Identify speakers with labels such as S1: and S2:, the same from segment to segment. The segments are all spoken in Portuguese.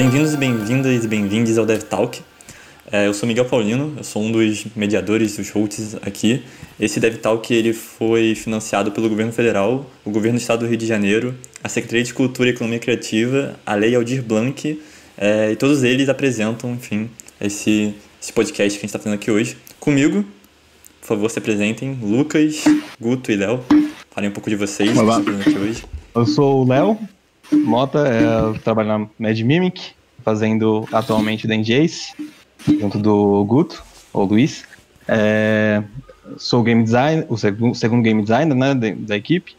S1: Bem-vindos e bem-vindas e bem-vindes ao DevTalk. É, eu sou Miguel Paulino, eu sou um dos mediadores, dos hosts aqui. Esse DevTalk ele foi financiado pelo governo federal, o governo do estado do Rio de Janeiro, a Secretaria de Cultura e Economia Criativa, a Lei Aldir Blanc, é, e todos eles apresentam, enfim, esse, esse podcast que a gente está fazendo aqui hoje. Comigo, por favor, se apresentem, Lucas, Guto e Léo. Falem um pouco de vocês,
S2: Olá.
S1: que aqui hoje.
S2: Eu sou o Léo Mota, é, eu trabalho na Mad Mimic, fazendo atualmente da Jace, junto do Guto, ou Luiz. É, sou game designer, o segundo, segundo game designer né, da, da equipe.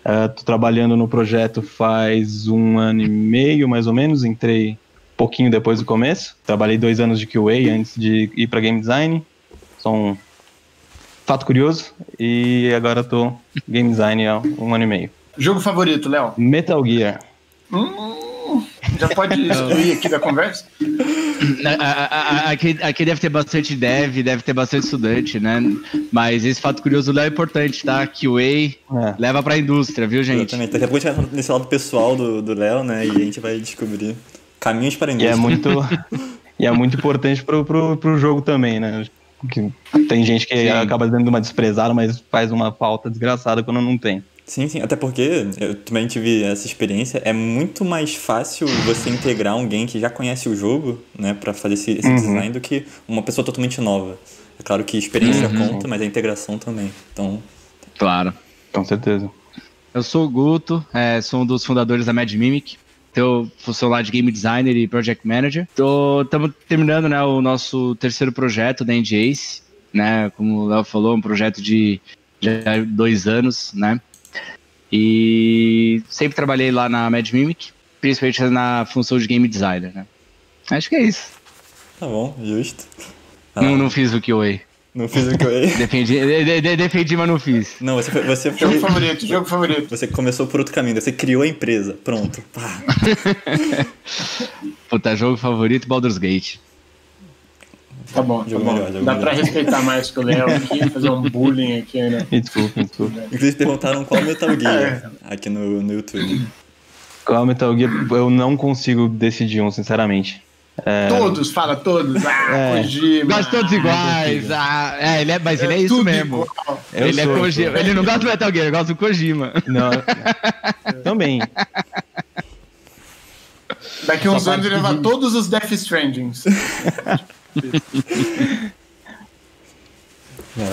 S2: Estou trabalhando no projeto faz um ano e meio, mais ou menos. Entrei pouquinho depois do começo. Trabalhei dois anos de QA antes de ir para game design. Sou um fato curioso. E agora estou game design há um ano e meio.
S3: Jogo favorito, Léo?
S2: Metal Gear.
S3: Hum, já pode excluir aqui da conversa?
S4: A- a- a- Aqui, aqui deve ter bastante dev, deve ter bastante estudante, né? Mas esse fato curioso do Léo é importante, tá? QA
S2: É.
S4: leva pra indústria, viu, gente?
S1: Exatamente. Daqui a pouco a gente vai entrar nesse lado pessoal do do Léo, né? E a gente vai descobrir caminhos para a
S2: E
S1: indústria.
S2: é muito, e é muito importante pro, pro, pro jogo também, né? Que tem gente que
S4: Sim.
S2: acaba dando uma desprezada, mas faz uma falta desgraçada quando não tem.
S1: Sim, sim. Até porque eu também tive essa experiência. É muito mais fácil você integrar alguém que já conhece o jogo, né, para fazer esse, esse
S2: Uhum.
S1: design do que uma pessoa totalmente nova. É claro que a experiência
S4: Uhum.
S1: conta, mas a integração também. Então,
S4: Claro.
S2: Com certeza.
S4: Eu sou o Guto, é, sou um dos fundadores da Mad Mimic. Então, função lá de Game Designer e Project Manager. Estamos terminando né, o nosso terceiro projeto da NGACE, né? Como o Léo falou, um projeto de já dois anos, né? E sempre trabalhei lá na Mad Mimic, principalmente na função de Game Designer, né? Acho que é isso.
S1: tá bom, justo. Ah,
S4: Não, não fiz o QA.
S1: não fiz o que eu...
S4: Defendi, de- de- de- defendi, mas não fiz.
S1: Não, você foi, você
S3: Jogo
S1: foi...
S3: favorito, jogo favorito.
S1: Você começou por outro caminho, você criou a empresa. Pronto. Pá.
S4: Puta, jogo favorito, Baldur's Gate.
S3: Tá bom, tá
S1: Jogo
S3: bom.
S1: melhor, jogo
S3: Dá
S1: melhor.
S3: pra respeitar mais que o Léo aqui, fazer um bullying aqui, né?
S2: Me desculpe, me desculpe.
S1: Inclusive perguntaram qual Metal
S3: É.
S1: Gear aqui no, no YouTube.
S2: Qual Metal Gear, eu não consigo decidir um, sinceramente.
S3: Todos, fala todos. Ah,
S2: É.
S3: Kojima.
S4: Gosta todos iguais. Ah, é, ele é, mas ele é, isso mesmo. ele
S2: sou,
S4: é Kojima. Ele não gosta do Metal Gear, ele gosta do Kojima.
S2: Não, também.
S3: Daqui uns
S4: Só
S3: anos ele levar todos os Death Strandings.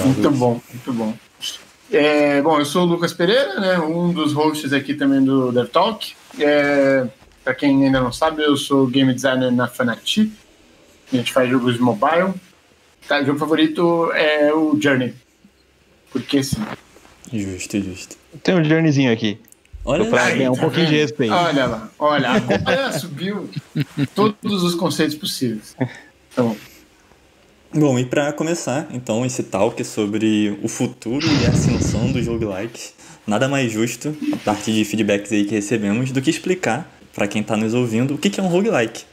S3: Muito bom, muito bom. É, bom, eu sou o Lucas Pereira, né, um dos hosts aqui também do DevTalk. É, para quem ainda não sabe, eu sou game designer na Fanatic. A gente faz jogos de mobile. Tá, o jogo favorito é o Journey. Porque sim.
S1: Justo, justo.
S2: Tem um journeyzinho aqui.
S1: Olha
S2: Pra
S1: aí.
S2: ganhar um
S3: tá
S2: pouquinho de
S3: vendo?
S2: respeito.
S3: Olha lá, olha, agora subiu todos os conceitos possíveis. Então,
S1: Bom, e para começar, então, esse talk sobre o futuro e a ascensão dos roguelikes, nada mais justo, a partir de feedbacks aí que recebemos, do que explicar para quem está nos ouvindo o que que é um roguelike,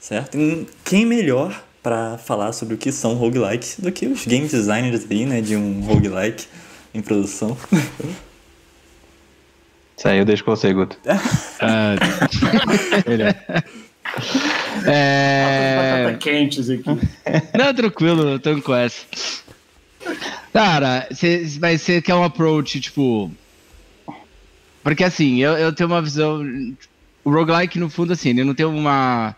S1: certo? E quem melhor para falar sobre o que são roguelikes do que os game designers aí, né, de um roguelike em produção.
S2: Isso aí eu deixo com você, Guto.
S4: Ah, melhor.
S3: Batata
S4: É...
S3: quentes aqui.
S4: Não, tranquilo, eu tô com essa. Cara, cê, mas você quer um approach, tipo. Porque assim, eu, eu tenho uma visão. O roguelike, no fundo, assim, ele não tem uma.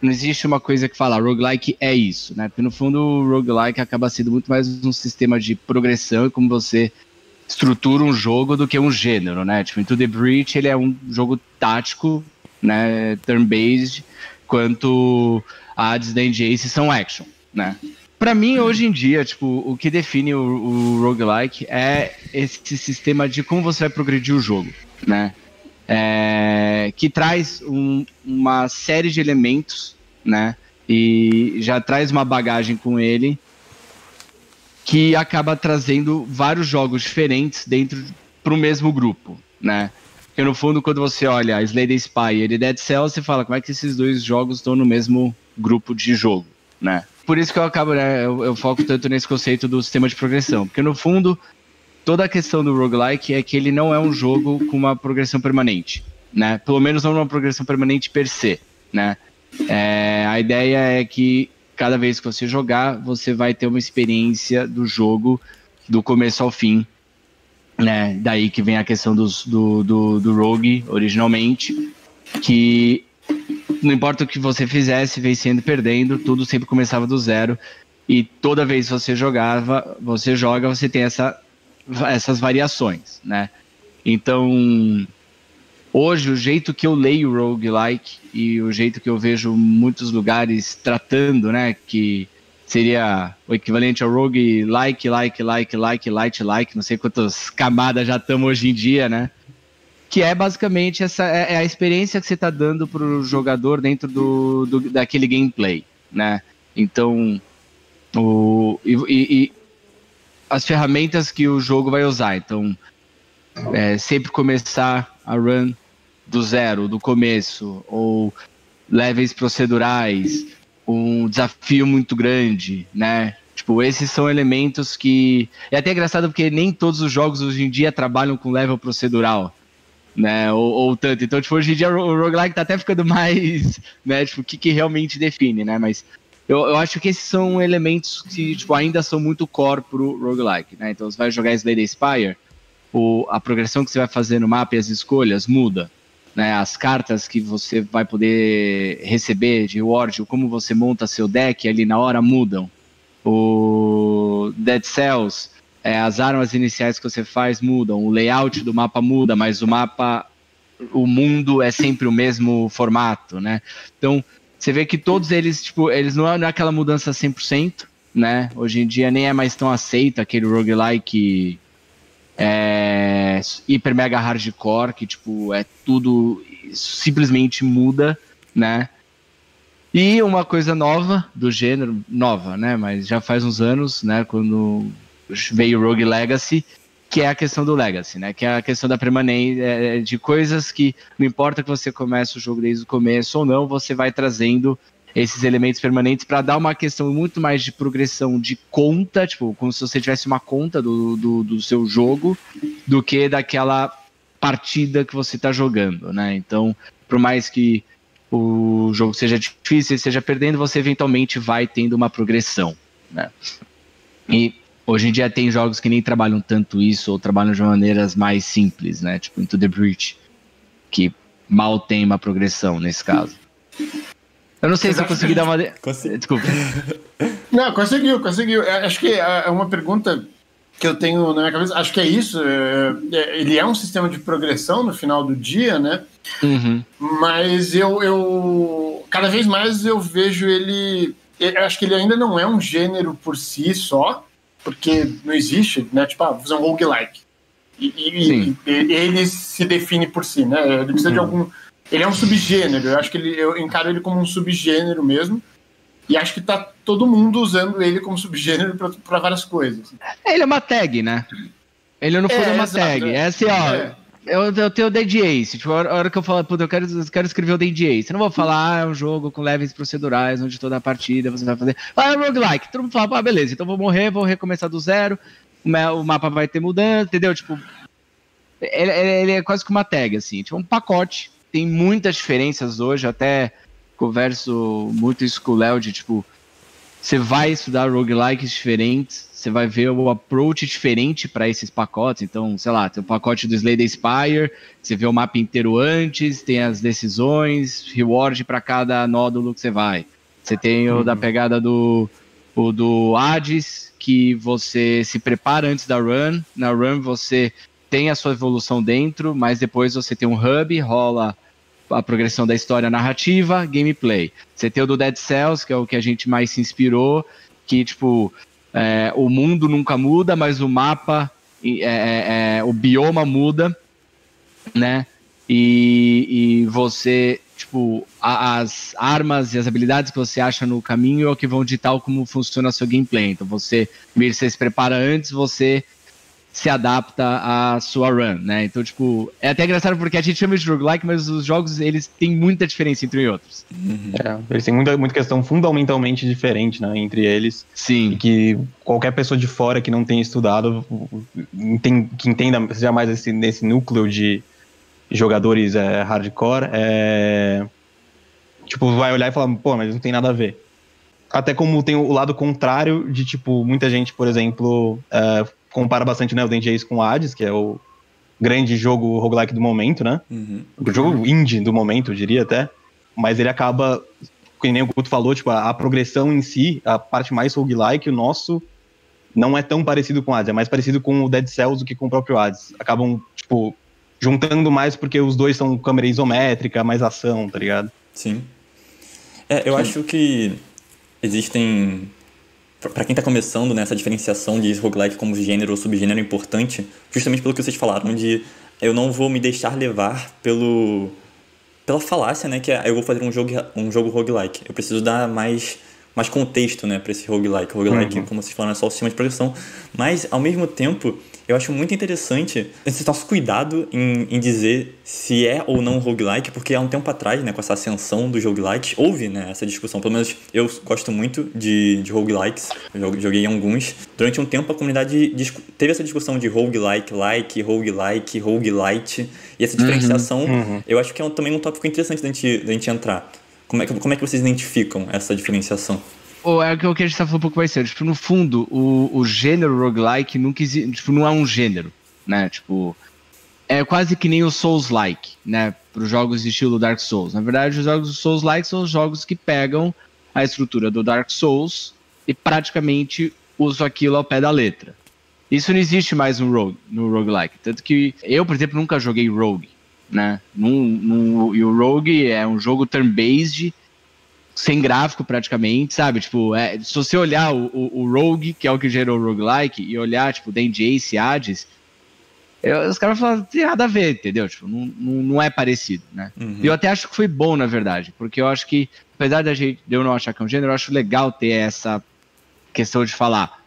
S4: Não existe uma coisa que fala, roguelike é isso, né? Porque no fundo o roguelike acaba sendo muito mais um sistema de progressão e como você estrutura um jogo do que um gênero, né? Tipo, Into the Breach ele é um jogo tático, né? Turn-based, quanto a da Ace são action, né? Pra mim, hoje em dia, tipo, o que define o, o roguelike é esse sistema de como você vai progredir o jogo, né? É, que traz um- uma série de elementos, né? E já traz uma bagagem com ele que acaba trazendo vários jogos diferentes dentro para o mesmo grupo, né? Porque no fundo, quando você olha Slay the Spy e Dead Cells, você fala como é que esses dois jogos estão no mesmo grupo de jogo, né? Por isso que eu acabo, né, eu, eu foco tanto nesse conceito do sistema de progressão, porque no fundo, toda a questão do roguelike é que ele não é um jogo com uma progressão permanente, né? Pelo menos não uma progressão permanente per se, né? É, a ideia é que cada vez que você jogar, você vai ter uma experiência do jogo do começo ao fim, né? Daí que vem a questão dos, do, do, do Rogue originalmente, que não importa o que você fizesse, vencendo, perdendo, tudo sempre começava do zero. E toda vez que você jogava, você joga, você tem essa, essas variações, né? Então, hoje o jeito que eu leio roguelike e o jeito que eu vejo muitos lugares tratando, né, que seria o equivalente ao rogue like, like, like, like, light, like, não sei quantas camadas já estamos hoje em dia, né? Que é basicamente essa é, é a experiência que você está dando para o jogador dentro do, do, daquele gameplay, né? Então, o, e, e, as ferramentas que o jogo vai usar. Então, é, sempre começar a run do zero, do começo, ou levels procedurais, um desafio muito grande, né? Tipo, esses são elementos que. É até engraçado porque nem todos os jogos hoje em dia trabalham com level procedural, né? Ou, ou tanto. Então, tipo, hoje em dia o roguelike tá até ficando mais, né? Tipo, o que, que realmente define, né? Mas eu, eu acho que esses são elementos que, tipo, ainda são muito core pro roguelike, né? Então, você vai jogar Slay Spire, o, a progressão que você vai fazer no mapa e as escolhas muda né, as cartas que você vai poder receber de reward, como você monta seu deck ali na hora mudam. O Dead Cells, é, as armas iniciais que você faz mudam, o layout do mapa muda, mas o mapa, o mundo é sempre o mesmo formato, né? Então, você vê que todos eles, tipo, eles não é, não é aquela mudança 100%, né? Hoje em dia nem é mais tão aceito aquele roguelike é, hiper mega hardcore, que tipo, é tudo simplesmente muda, né? E uma coisa nova do gênero, nova, né? Mas já faz uns anos, né? Quando veio Rogue Legacy, que é a questão do Legacy, né? Que é a questão da permanência, é, de coisas que não importa que você comece o jogo desde o começo ou não, você vai trazendo esses elementos permanentes para dar uma questão muito mais de progressão de conta, tipo, como se você tivesse uma conta do, do, do seu jogo, do que daquela partida que você está jogando, né? Então, por mais que o jogo seja difícil seja perdendo, você eventualmente vai tendo uma progressão, né? E hoje em dia tem jogos que nem trabalham tanto isso ou trabalham de maneiras mais simples, né? Tipo Into the Breach, que mal tem uma progressão nesse caso. Eu não sei se eu consegui dar uma. Consegui. Desculpa.
S3: Não, conseguiu, conseguiu. É, acho que é, é uma pergunta que eu tenho na minha cabeça. Acho que é isso. É, ele é um sistema de progressão no final do dia, né?
S4: Uhum.
S3: Mas eu, eu. Cada vez mais eu vejo ele. Eu acho que ele ainda não é um gênero por si só, porque não existe, né? Tipo, ah, vou fazer um roguelike. E, e, e ele se define por si, né? Ele precisa uhum. de algum ele é um subgênero, eu acho que ele, eu encaro ele como um subgênero mesmo. E acho que tá todo mundo usando ele como subgênero para várias coisas.
S4: Ele é uma tag, né? Ele não foi é, uma exato, tag. É, assim, ó. É. Eu, eu tenho o Dead Ace. Tipo, a hora que eu falo, puta, eu quero, eu quero escrever o Dead Ace. Eu não vou falar, ah, é um jogo com levels procedurais, onde toda a partida você vai fazer. Ah, é roguelike. Todo mundo fala, ah, beleza, então vou morrer, vou recomeçar do zero. O mapa vai ter mudança, entendeu? Tipo, ele, ele é quase que uma tag, assim. Tipo, um pacote tem muitas diferenças hoje, até converso muito isso com o Léo, de tipo, você vai estudar roguelikes diferentes, você vai ver o approach diferente para esses pacotes. Então, sei lá, tem o pacote do Slay the Spire, você vê o mapa inteiro antes, tem as decisões, reward para cada nódulo que você vai. Você tem o da uhum. pegada do, o do Hades, que você se prepara antes da run. Na run você tem a sua evolução dentro, mas depois você tem um hub, rola a progressão da história narrativa, gameplay. Você tem o do Dead Cells, que é o que a gente mais se inspirou, que, tipo, é, o mundo nunca muda, mas o mapa, é, é, é, o bioma muda, né? E, e você, tipo, a, as armas e as habilidades que você acha no caminho é o que vão ditar como funciona o seu gameplay. Então, você, você se prepara antes, você se adapta à sua run, né? Então, tipo, é até engraçado porque a gente chama de roguelike, mas os jogos, eles têm muita diferença entre outros.
S2: Uhum. É, eles têm muita, muita questão fundamentalmente diferente, né, entre eles.
S4: Sim.
S2: E que qualquer pessoa de fora que não tenha estudado, que entenda seja mais esse, nesse núcleo de jogadores é, hardcore, é, tipo, vai olhar e falar, pô, mas não tem nada a ver. Até como tem o lado contrário de, tipo, muita gente, por exemplo, uh, compara bastante né, o DNJs com o Hades, que é o grande jogo roguelike do momento, né? Uhum. O jogo indie do momento, eu diria até. Mas ele acaba, como nem o Guto falou, tipo, a, a, progressão em si, a parte mais roguelike, o nosso não é tão parecido com o Hades, é mais parecido com o Dead Cells do que com o próprio Hades. Acabam, tipo, juntando mais porque os dois são câmera isométrica, mais ação, tá ligado?
S1: Sim. É, eu Sim. acho que existem para quem está começando nessa diferenciação de roguelike como gênero ou subgênero é importante, justamente pelo que vocês falaram de eu não vou me deixar levar pelo pela falácia, né, que é eu vou fazer um jogo um jogo roguelike. Eu preciso dar mais mais contexto, né, para esse roguelike. Roguelike, uhum. como vocês falaram, é só o sistema de progressão, mas ao mesmo tempo eu acho muito interessante esse nosso cuidado em, em dizer se é ou não roguelike, porque há um tempo atrás, né, com essa ascensão dos roguelikes, houve né, essa discussão. Pelo menos eu gosto muito de, de roguelikes, eu joguei alguns. Durante um tempo a comunidade teve essa discussão de roguelike, like, roguelike, roguelite, e essa uhum, diferenciação uhum, uhum. eu acho que é também um tópico interessante da gente, da gente entrar. Como é, que, como é que vocês identificam essa diferenciação?
S4: Ou é o que a gente tá falando um pouco mais cedo. Tipo, no fundo, o, o gênero roguelike nunca existe. Tipo, não é um gênero, né? Tipo. É quase que nem o Souls-like, né? Para os jogos de estilo Dark Souls. Na verdade, os jogos Souls-like são os jogos que pegam a estrutura do Dark Souls e praticamente usam aquilo ao pé da letra. Isso não existe mais no, rogue, no roguelike. Tanto que eu, por exemplo, nunca joguei Rogue, né? Num, num, e o Rogue é um jogo turn-based sem gráfico praticamente, sabe? Tipo, é, se você olhar o, o, o, Rogue, que é o que gerou o roguelike, e olhar, tipo, Dandy Ace, Hades, eu, os caras falam, tem nada a ver, entendeu? Tipo, não, não, não é parecido, né? Uhum. E eu até acho que foi bom, na verdade, porque eu acho que, apesar da gente, de eu não achar que é um gênero, eu acho legal ter essa questão de falar,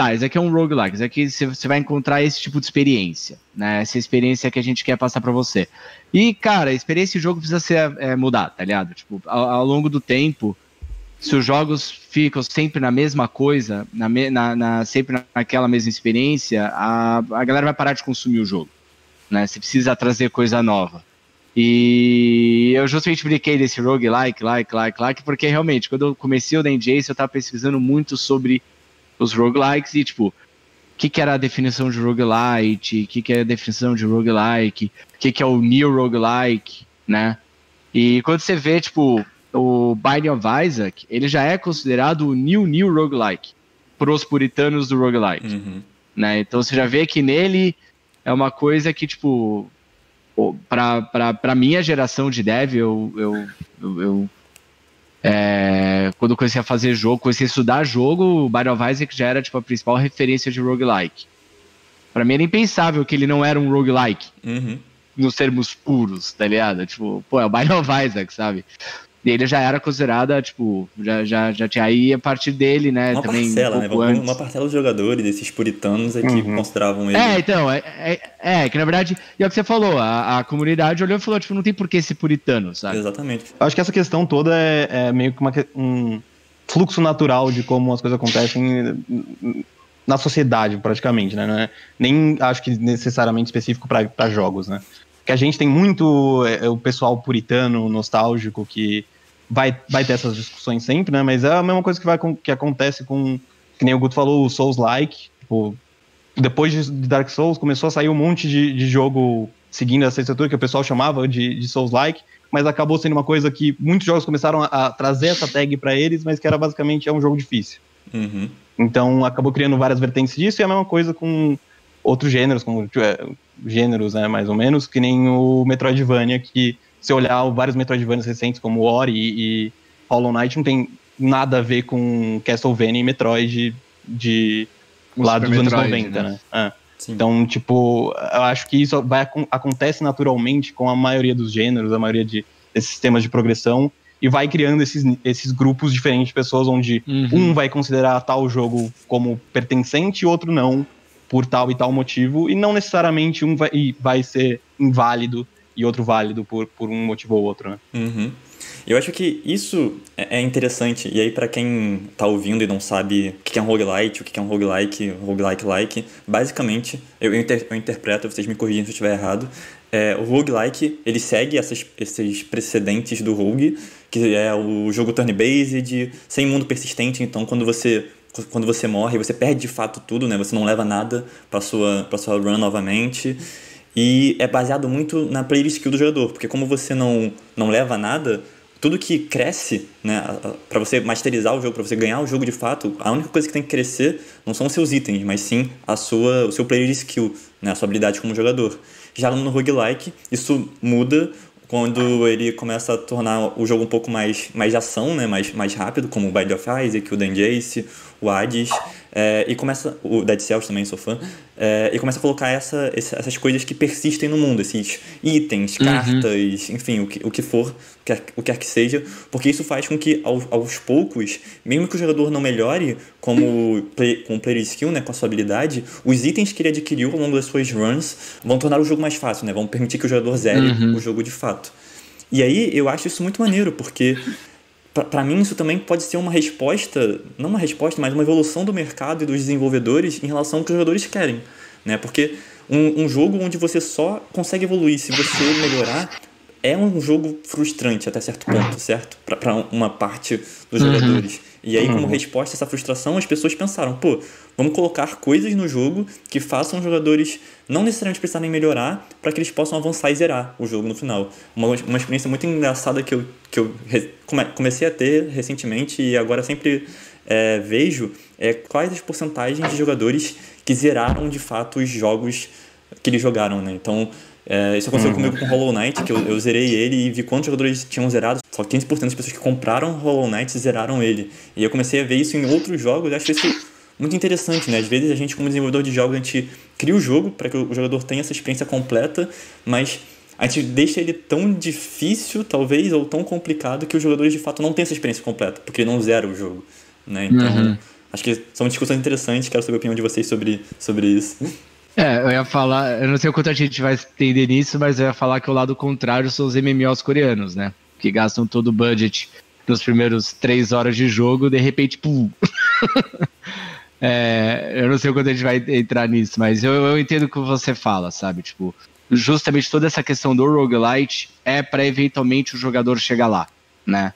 S4: tá, isso aqui é um roguelike, isso aqui você vai encontrar esse tipo de experiência, né? Essa experiência que a gente quer passar para você. E, cara, a experiência de jogo precisa ser é, mudada, tá ligado? Tipo, ao, ao, longo do tempo, se os jogos ficam sempre na mesma coisa, na, na, na, sempre naquela mesma experiência, a, a galera vai parar de consumir o jogo, né? Você precisa trazer coisa nova. E eu justamente brinquei desse roguelike, like, like, like, porque realmente, quando eu comecei o DNJ, eu tava pesquisando muito sobre os roguelikes e, tipo, o que, que era a definição de roguelite, o que, que é a definição de roguelike, o que, que é o new roguelike, né? E quando você vê, tipo, o Binding of Isaac, ele já é considerado o new new roguelike pros puritanos do roguelike, uhum. né? Então você já vê que nele é uma coisa que, tipo, para pra, minha geração de dev, eu, eu, eu, eu é, quando eu comecei a fazer jogo, comecei a estudar jogo, o Battle of Isaac já era tipo, a principal referência de roguelike. Pra mim era impensável que ele não era um roguelike. Uhum. Nos termos puros, tá ligado? Tipo, pô, é o Battle of Isaac, sabe? E ele já era considerada, tipo, já, já, já tinha aí a partir dele, né?
S1: Uma
S4: também
S1: parcela, um né? Antes. Uma parcela dos jogadores, desses puritanos, é que uhum. consideravam ele.
S4: É, então, é, é, é, que na verdade, e é o que você falou, a, a comunidade olhou e falou, tipo, não tem por que ser puritano, sabe?
S1: Exatamente.
S2: Eu acho que essa questão toda é, é meio que uma, um fluxo natural de como as coisas acontecem na sociedade, praticamente, né? Não é, nem acho que necessariamente específico para jogos, né? Que a gente tem muito é, o pessoal puritano, nostálgico, que vai, vai ter essas discussões sempre, né? Mas é a mesma coisa que, vai, que acontece com, que nem o Guto falou, o Souls-like. Tipo, depois de Dark Souls, começou a sair um monte de, de jogo seguindo essa estrutura que o pessoal chamava de, de Souls-like, mas acabou sendo uma coisa que muitos jogos começaram a, a trazer essa tag para eles, mas que era basicamente é um jogo difícil. Uhum. Então acabou criando várias vertentes disso e é a mesma coisa com outros gêneros, como tipo, é, gêneros, né, mais ou menos, que nem o Metroidvania, que se olhar vários Metroidvanias recentes, como Ori e Hollow Knight, não tem nada a ver com Castlevania e Metroid de lá dos anos 90, né? né? É. Então, tipo, eu acho que isso vai, acontece naturalmente com a maioria dos gêneros, a maioria de, desses sistemas de progressão, e vai criando esses, esses grupos diferentes de pessoas, onde uhum. um vai considerar tal jogo como pertencente e outro não, por tal e tal motivo, e não necessariamente um vai, vai ser inválido e outro válido por, por um motivo ou outro, né?
S1: Uhum. Eu acho que isso é, é interessante, e aí para quem tá ouvindo e não sabe o que é um roguelite, o que é um roguelike, roguelike-like, basicamente, eu, inter, eu interpreto, vocês me corrigem se eu estiver errado, é, o roguelike, ele segue essas, esses precedentes do rogue, que é o jogo turn-based, sem mundo persistente, então quando você quando você morre, você perde de fato tudo, né? Você não leva nada para sua para sua run novamente. E é baseado muito na player skill do jogador, porque como você não não leva nada, tudo que cresce, né, para você masterizar o jogo, para você ganhar o jogo de fato, a única coisa que tem que crescer não são os seus itens, mas sim a sua, o seu player skill, né, a sua habilidade como jogador. Já no roguelike, isso muda quando ele começa a tornar o jogo um pouco mais, mais de ação, né, mais, mais rápido, como o Bind of Isaac, o Dan Jace, o Hades, é, e começa, o Dead Cells também sou fã, é, e começa a colocar essa, essas coisas que persistem no mundo, esses itens, uhum. cartas, enfim, o que, o que for, o que, o que quer que seja, porque isso faz com que aos, aos poucos, mesmo que o jogador não melhore como play, com o player skill, né, com a sua habilidade, os itens que ele adquiriu ao longo das suas runs vão tornar o jogo mais fácil, né, vão permitir que o jogador zere uhum. o jogo de fato. E aí eu acho isso muito maneiro, porque para mim isso também pode ser uma resposta, não uma resposta, mas uma evolução do mercado e dos desenvolvedores em relação ao que os jogadores querem, né? Porque um, um jogo onde você só consegue evoluir se você melhorar é um jogo frustrante até certo ponto, certo? Para uma parte dos uhum. jogadores. E aí, como uhum. resposta a essa frustração, as pessoas pensaram, pô, vamos colocar coisas no jogo que façam os jogadores não necessariamente precisarem melhorar para que eles possam avançar e zerar o jogo no final. Uma, uma experiência muito engraçada que eu, que eu come, comecei a ter recentemente e agora sempre é, vejo é quais as porcentagens de jogadores que zeraram de fato os jogos que eles jogaram, né? Então, é, isso aconteceu uhum. comigo com Hollow Knight, que eu, eu, zerei ele e vi quantos jogadores tinham zerado. Só 15% das pessoas que compraram Hollow Knight zeraram ele. E eu comecei a ver isso em outros jogos e acho isso muito interessante, né? Às vezes a gente, como desenvolvedor de jogos, a gente cria o jogo para que o jogador tenha essa experiência completa, mas a gente deixa ele tão difícil, talvez, ou tão complicado que os jogadores de fato não têm essa experiência completa, porque ele não zera o jogo. Né? Então, uhum. acho que são discussões interessantes, quero saber a opinião de vocês sobre, sobre isso.
S4: É, eu ia falar, eu não sei o quanto a gente vai entender nisso, mas eu ia falar que o lado contrário são os MMOs coreanos, né? Que gastam todo o budget nos primeiros três horas de jogo, de repente, pum. é, eu não sei o quanto a gente vai entrar nisso, mas eu, eu entendo o que você fala, sabe? Tipo, justamente toda essa questão do roguelite é para eventualmente o jogador chegar lá, né?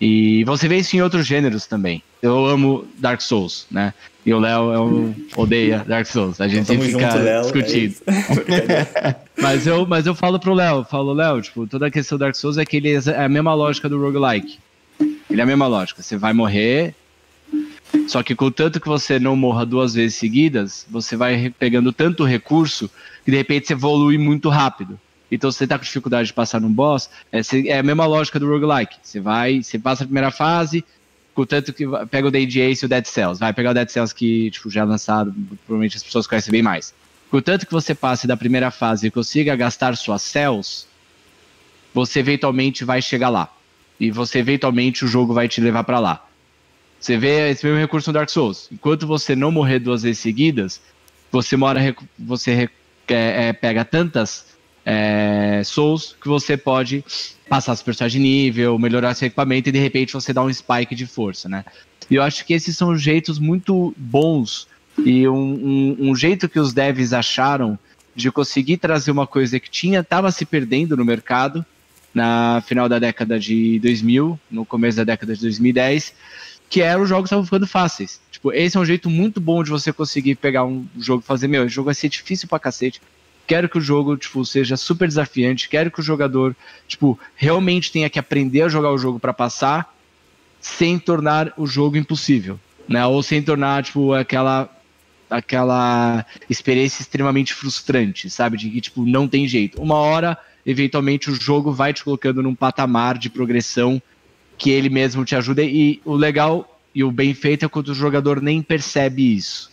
S4: E você vê isso em outros gêneros também. Eu amo Dark Souls, né? E o Léo é um, odeia Dark Souls. A gente sempre fica junto, é discutindo. É mas, eu, mas eu falo pro Léo, falo, Léo, tipo, toda a questão do Dark Souls é que ele é a mesma lógica do roguelike. Ele é a mesma lógica. Você vai morrer, só que contanto que você não morra duas vezes seguidas, você vai pegando tanto recurso que de repente você evolui muito rápido. Então, se você tá com dificuldade de passar num boss, é, é a mesma lógica do roguelike. Você vai, você passa a primeira fase, contanto que pega o Dead Ace e o Dead Cells. Vai pegar o Dead Cells que tipo, já é lançado, provavelmente as pessoas conhecem bem mais. Contanto que você passe da primeira fase e consiga gastar suas cells, você eventualmente vai chegar lá. E você eventualmente o jogo vai te levar para lá. Você vê esse mesmo recurso no Dark Souls. Enquanto você não morrer duas vezes seguidas, você mora, você é, é, pega tantas é, Souls que você pode passar seu personagem de nível, melhorar seu equipamento e de repente você dá um spike de força, né? E eu acho que esses são jeitos muito bons e um, um, um jeito que os devs acharam de conseguir trazer uma coisa que tinha estava se perdendo no mercado na final da década de 2000, no começo da década de 2010, que era os jogos estavam ficando fáceis. Tipo, esse é um jeito muito bom de você conseguir pegar um jogo e fazer, meu, esse jogo vai ser difícil pra cacete quero que o jogo, tipo, seja super desafiante, quero que o jogador, tipo, realmente tenha que aprender a jogar o jogo para passar, sem tornar o jogo impossível, né? Ou sem tornar, tipo, aquela aquela experiência extremamente frustrante, sabe? De que, tipo, não tem jeito. Uma hora, eventualmente, o jogo vai te colocando num patamar de progressão que ele mesmo te ajuda. E o legal e o bem feito é quando o jogador nem percebe isso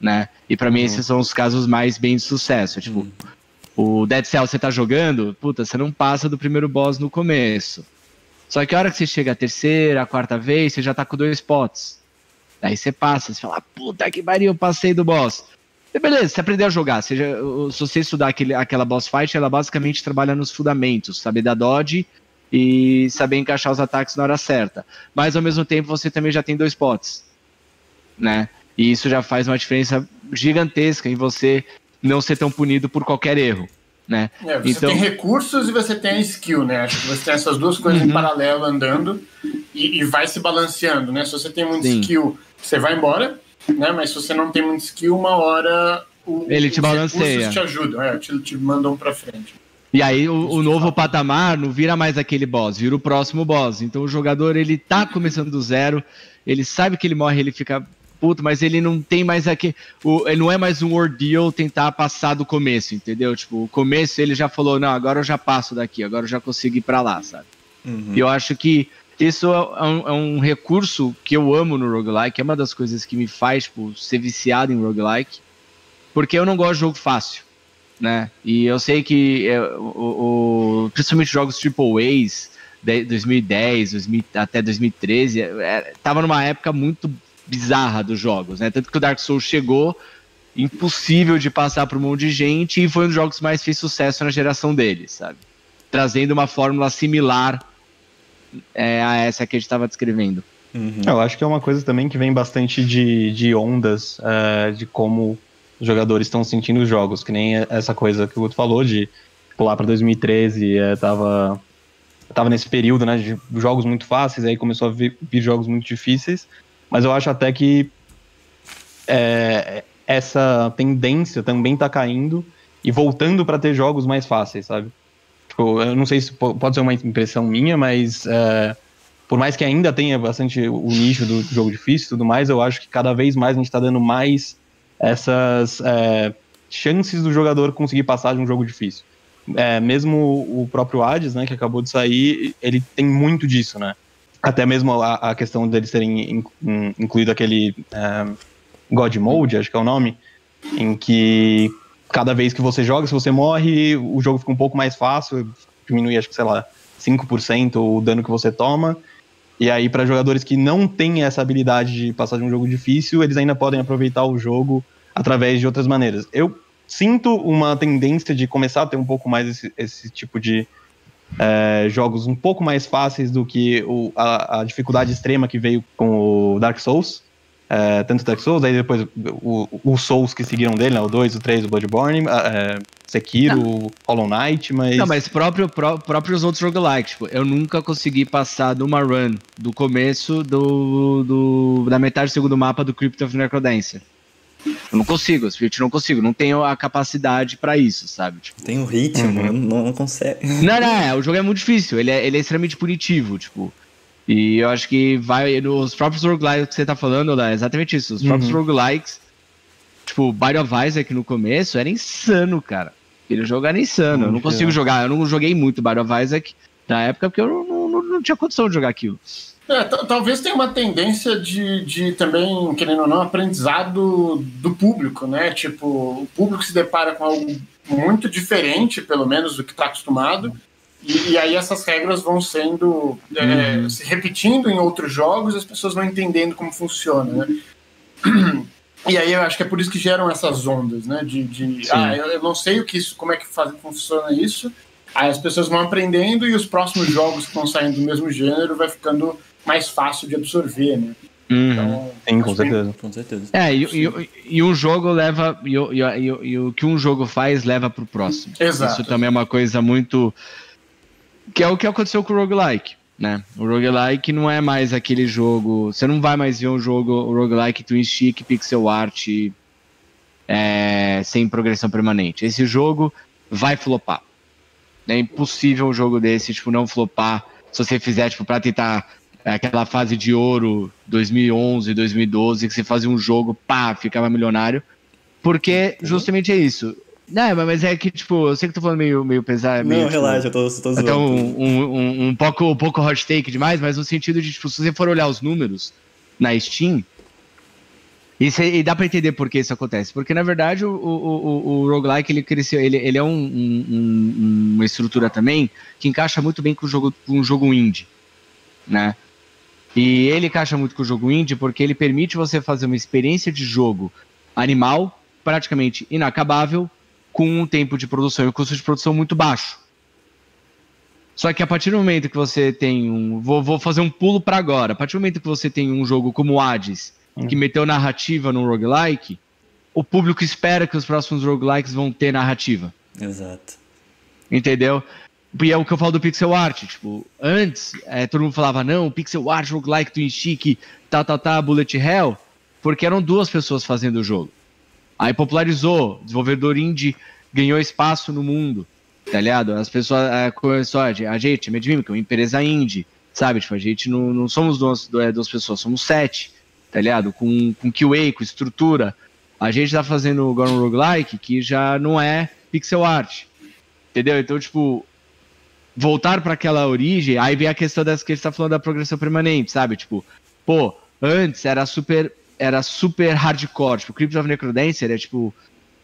S4: né? E para uhum. mim esses são os casos mais bem de sucesso. Tipo, uhum. o Dead Cell você tá jogando, puta, você não passa do primeiro boss no começo. Só que a hora que você chega a terceira, a quarta vez, você já tá com dois pots. Daí você passa, você fala, puta que pariu, eu passei do boss. E beleza, você aprendeu a jogar. Se você estudar aquele, aquela boss fight, ela basicamente trabalha nos fundamentos, saber dar dodge e saber encaixar os ataques na hora certa. Mas ao mesmo tempo você também já tem dois pots, né? E isso já faz uma diferença gigantesca em você não ser tão punido por qualquer erro. né?
S3: É, você
S4: então...
S3: tem recursos e você tem a skill, né? Acho que você tem essas duas coisas
S4: Uhum.
S3: em paralelo andando e, e vai se balanceando, né? Se você tem muito
S4: Sim.
S3: skill, você vai embora, né? Mas se você não tem muito skill, uma hora o,
S4: Ele te
S3: os
S4: balanceia.
S3: recursos te ajudam, é, te, te mandam pra frente.
S4: E aí o, o novo patamar não vira mais aquele boss, vira o próximo boss. Então o jogador ele tá começando do zero, ele sabe que ele morre, ele fica puto, mas ele não tem mais aquele, o, ele não é mais um ordeal tentar passar do começo, entendeu? Tipo, o começo ele já falou, não, agora eu já passo daqui, agora eu já consigo ir pra lá, sabe?
S1: Uhum.
S4: E eu acho que isso é um, é um recurso que eu amo no roguelike, é uma das coisas que me faz tipo, ser viciado em roguelike, porque eu não gosto de jogo fácil, né? E eu sei que é, o, o- principalmente jogos AAA, de 2010, 2000, até 2013, é, é, tava numa época muito bizarra dos jogos, né? Tanto que o Dark Souls chegou impossível de passar para um monte de gente e foi um dos jogos que mais fez sucesso na geração deles, sabe? Trazendo uma fórmula similar é, a essa que a gente estava descrevendo.
S1: Uhum.
S2: Eu acho que é uma coisa também que vem bastante de, de ondas, é, de como os jogadores estão sentindo os jogos, que nem essa coisa que o Guto falou de pular para 2013, é, tava, tava nesse período né, de jogos muito fáceis, aí começou a vir, vir jogos muito difíceis, mas eu acho até que é, essa tendência também tá caindo e voltando para ter jogos mais fáceis, sabe? Tipo, eu não sei se po- pode ser uma impressão minha, mas é, por mais que ainda tenha bastante o nicho do jogo difícil e tudo mais, eu acho que cada vez mais a gente tá dando mais essas é, chances do jogador conseguir passar de um jogo difícil. É, mesmo o próprio Hades, né, que acabou de sair, ele tem muito disso, né? Até mesmo a, a questão deles terem in- in- incluído aquele é, God Mode, acho que é o nome, em que cada vez que você joga, se você morre, o jogo fica um pouco mais fácil, diminui, acho que, sei lá, 5% o dano que você toma. E aí, para jogadores que não têm essa habilidade de passar de um jogo difícil, eles ainda podem aproveitar o jogo através de outras maneiras. Eu sinto uma tendência de começar a ter um pouco mais esse, esse tipo de é, jogos um pouco mais fáceis do que o- a, a dificuldade extrema que veio com o Dark Souls. É, tanto Dark Souls, aí depois o, o Souls que seguiram dele, né, o 2, o 3, o Bloodborne, é, Sekiro, Hollow Knight, mas...
S4: Não, mas próprio, pró- próprios outros roguelikes, tipo, eu nunca consegui passar de uma run do começo do, do- da metade do segundo mapa do Crypt of Necrodancer. Eu não consigo, simplesmente não consigo, não tenho a capacidade pra isso, sabe? Tipo,
S1: Tem um ritmo,
S2: Uhum.
S1: não, não consegue.
S4: Não, não, é, o jogo é muito difícil, ele é, ele é extremamente punitivo, tipo. E eu acho que vai nos próprios roguelikes que você tá falando, Léo, é exatamente isso. Os próprios
S2: Uhum.
S4: roguelikes, tipo, Binding of Isaac no começo era insano, cara. Aquele jogo era insano. Eu não
S2: Muito
S4: consigo
S2: legal.
S4: jogar, eu não joguei muito Binding of Isaac na época porque eu não, não, não tinha condição de jogar aquilo.
S3: É, ta- talvez tenha uma tendência de, de também, querendo ou não, aprendizado do público, né? Tipo, o público se depara com algo muito diferente, pelo menos, do que está acostumado. E, e aí essas regras vão sendo é, se repetindo em outros jogos as pessoas vão entendendo como funciona, né? E aí eu acho que é por isso que geram essas ondas, né? De, de ah, eu, eu não sei o que isso, como é que faz, funciona isso. Aí as pessoas vão aprendendo e os próximos jogos que vão saindo do mesmo gênero vai ficando mais fácil de absorver, né? Então,
S2: Sim, com
S3: que-
S2: certeza.
S1: Com certeza.
S4: É, e, e- e um jogo leva. E, o- e o- e e que um jogo faz leva pro próximo.
S3: Exato.
S4: Isso também é uma coisa muito. Que é o que aconteceu com o roguelike. Né? O roguelike não é mais aquele jogo. Você não vai mais ver um jogo, o roguelike twin stick, pixel art é, sem progressão permanente. Esse jogo vai flopar. É impossível um jogo desse, tipo, não flopar. Se você fizer, tipo, pra tentar é, aquela fase de ouro 2011, 2012, que você fazia um jogo, pá, ficava milionário. Porque justamente é isso. Não, mas é que, tipo, eu sei que tô falando meio, meio pesado.
S1: Não,
S4: meio, tipo,
S1: relaxa, eu tô, tô zoando.
S4: até um, um, um, um pouco, um pouco hot take demais, mas no sentido de, tipo, se você for olhar os números na Steam, e, cê- e dá pra entender por que isso acontece. Porque, na verdade, o, o, o, o roguelike, ele cresceu, ele, ele é um, um- um- uma estrutura também que encaixa muito bem com o jogo, com o jogo indie, né? E ele encaixa muito com o jogo indie porque ele permite você fazer uma experiência de jogo animal, praticamente inacabável, com um tempo de produção e um custo de produção muito baixo. Só que a partir do momento que você tem um. Vou, vou fazer um pulo para agora. A partir do momento que você tem um jogo como o Hades, que meteu narrativa no roguelike, o público espera que os próximos roguelikes vão ter narrativa.
S1: Exato.
S4: Entendeu? E é o que eu falo do pixel art, tipo, antes, é, todo mundo falava, não, pixel art, roguelike, twin stick, tá, tá, tá, bullet hell, porque eram duas pessoas fazendo o jogo. Aí popularizou, desenvolvedor indie ganhou espaço no mundo, tá ligado? As pessoas, é, começou, a gente, a Medmimic, uma empresa indie, sabe? Tipo, a gente não, não somos duas, é, duas pessoas, somos sete, tá ligado? Com, com QA, com estrutura. A gente tá fazendo agora um roguelike que já não é pixel art, entendeu? Então, tipo, voltar para aquela origem, aí vem a questão dessa que ele está falando da progressão permanente, sabe? Tipo, pô, antes era super era super hardcore, tipo, Crypt of Necrodancer é tipo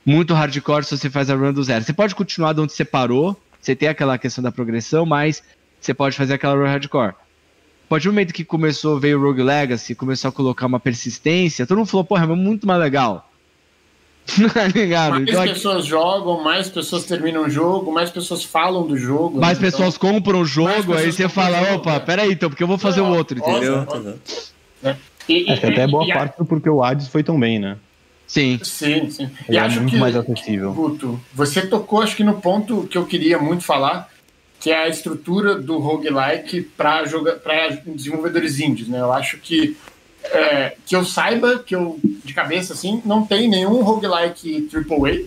S4: muito hardcore se você faz a run do zero. Você pode continuar de onde você parou, você tem aquela questão da progressão, mas você pode fazer aquela run hardcore. A partir do momento que começou, veio o Rogue Legacy, começou a colocar uma persistência, todo mundo falou, porra, é muito mais legal.
S3: Tá ligado? Mais então, pessoas jogam, mais pessoas terminam o jogo, mais pessoas falam do jogo.
S4: Mais né? pessoas então, compram o jogo, aí você fala, opa, jogo, peraí, então, porque eu vou fazer o outro, entendeu?
S2: Né? E, Acho e, até boa e, parte e, porque o Hades foi tão bem, né?
S4: Sim.
S3: Sim, sim.
S2: Ele e é acho muito que, mais acessível.
S3: Guto, você tocou, acho que no ponto que eu queria muito falar, que é a estrutura do roguelike para desenvolvedores índios, né? Eu acho que é, que eu saiba, que eu de cabeça assim, não tem nenhum roguelike AAA,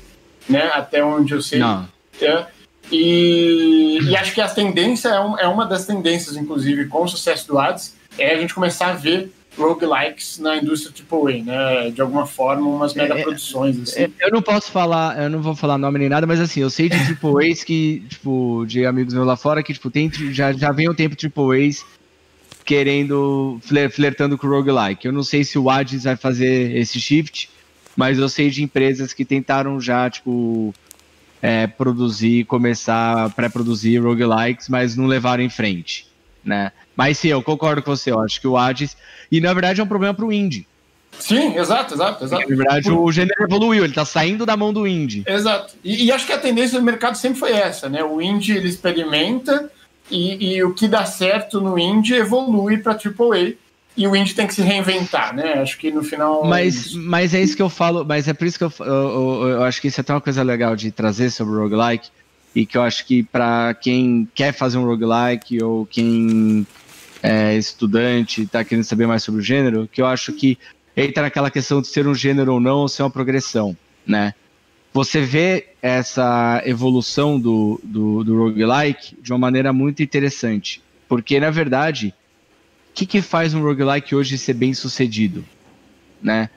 S3: né? Até onde eu sei.
S4: Não.
S3: É, e, e, acho que a tendência é, um, é, uma das tendências, inclusive, com o sucesso do Hades, é a gente começar a ver roguelikes na indústria AAA, né? De alguma forma, umas mega é, é, produções. Assim.
S4: É, eu não posso falar, eu não vou falar nome nem nada, mas assim, eu sei de AAAs que, tipo, de amigos meus lá fora que, tipo, tem, já, já vem um tempo AAAs querendo, flertando com o roguelike. Eu não sei se o Hades vai fazer esse shift, mas eu sei de empresas que tentaram já, tipo, é, produzir, começar a pré-produzir roguelikes, mas não levaram em frente, né? Mas sim, eu concordo com você, eu acho que o Hades, e na verdade é um problema para o indie.
S3: Sim, exato, exato, exato.
S4: Na verdade, o gênero evoluiu, ele está saindo da mão do indie.
S3: Exato. E, e, acho que a tendência do mercado sempre foi essa, né? O indie ele experimenta, e, e o que dá certo no indie evolui para AAA e o indie tem que se reinventar, né? Acho que no final.
S4: Mas, é mas é isso que eu falo, mas é por isso que eu, eu, eu, eu acho que isso é até uma coisa legal de trazer sobre o roguelike, e que eu acho que para quem quer fazer um roguelike ou quem é estudante está querendo saber mais sobre o gênero, que eu acho que entra naquela questão de ser um gênero ou não, ou ser uma progressão, né? Você vê essa evolução do, do, do roguelike de uma maneira muito interessante. Porque, na verdade, o que, que faz um roguelike hoje ser bem sucedido? Né?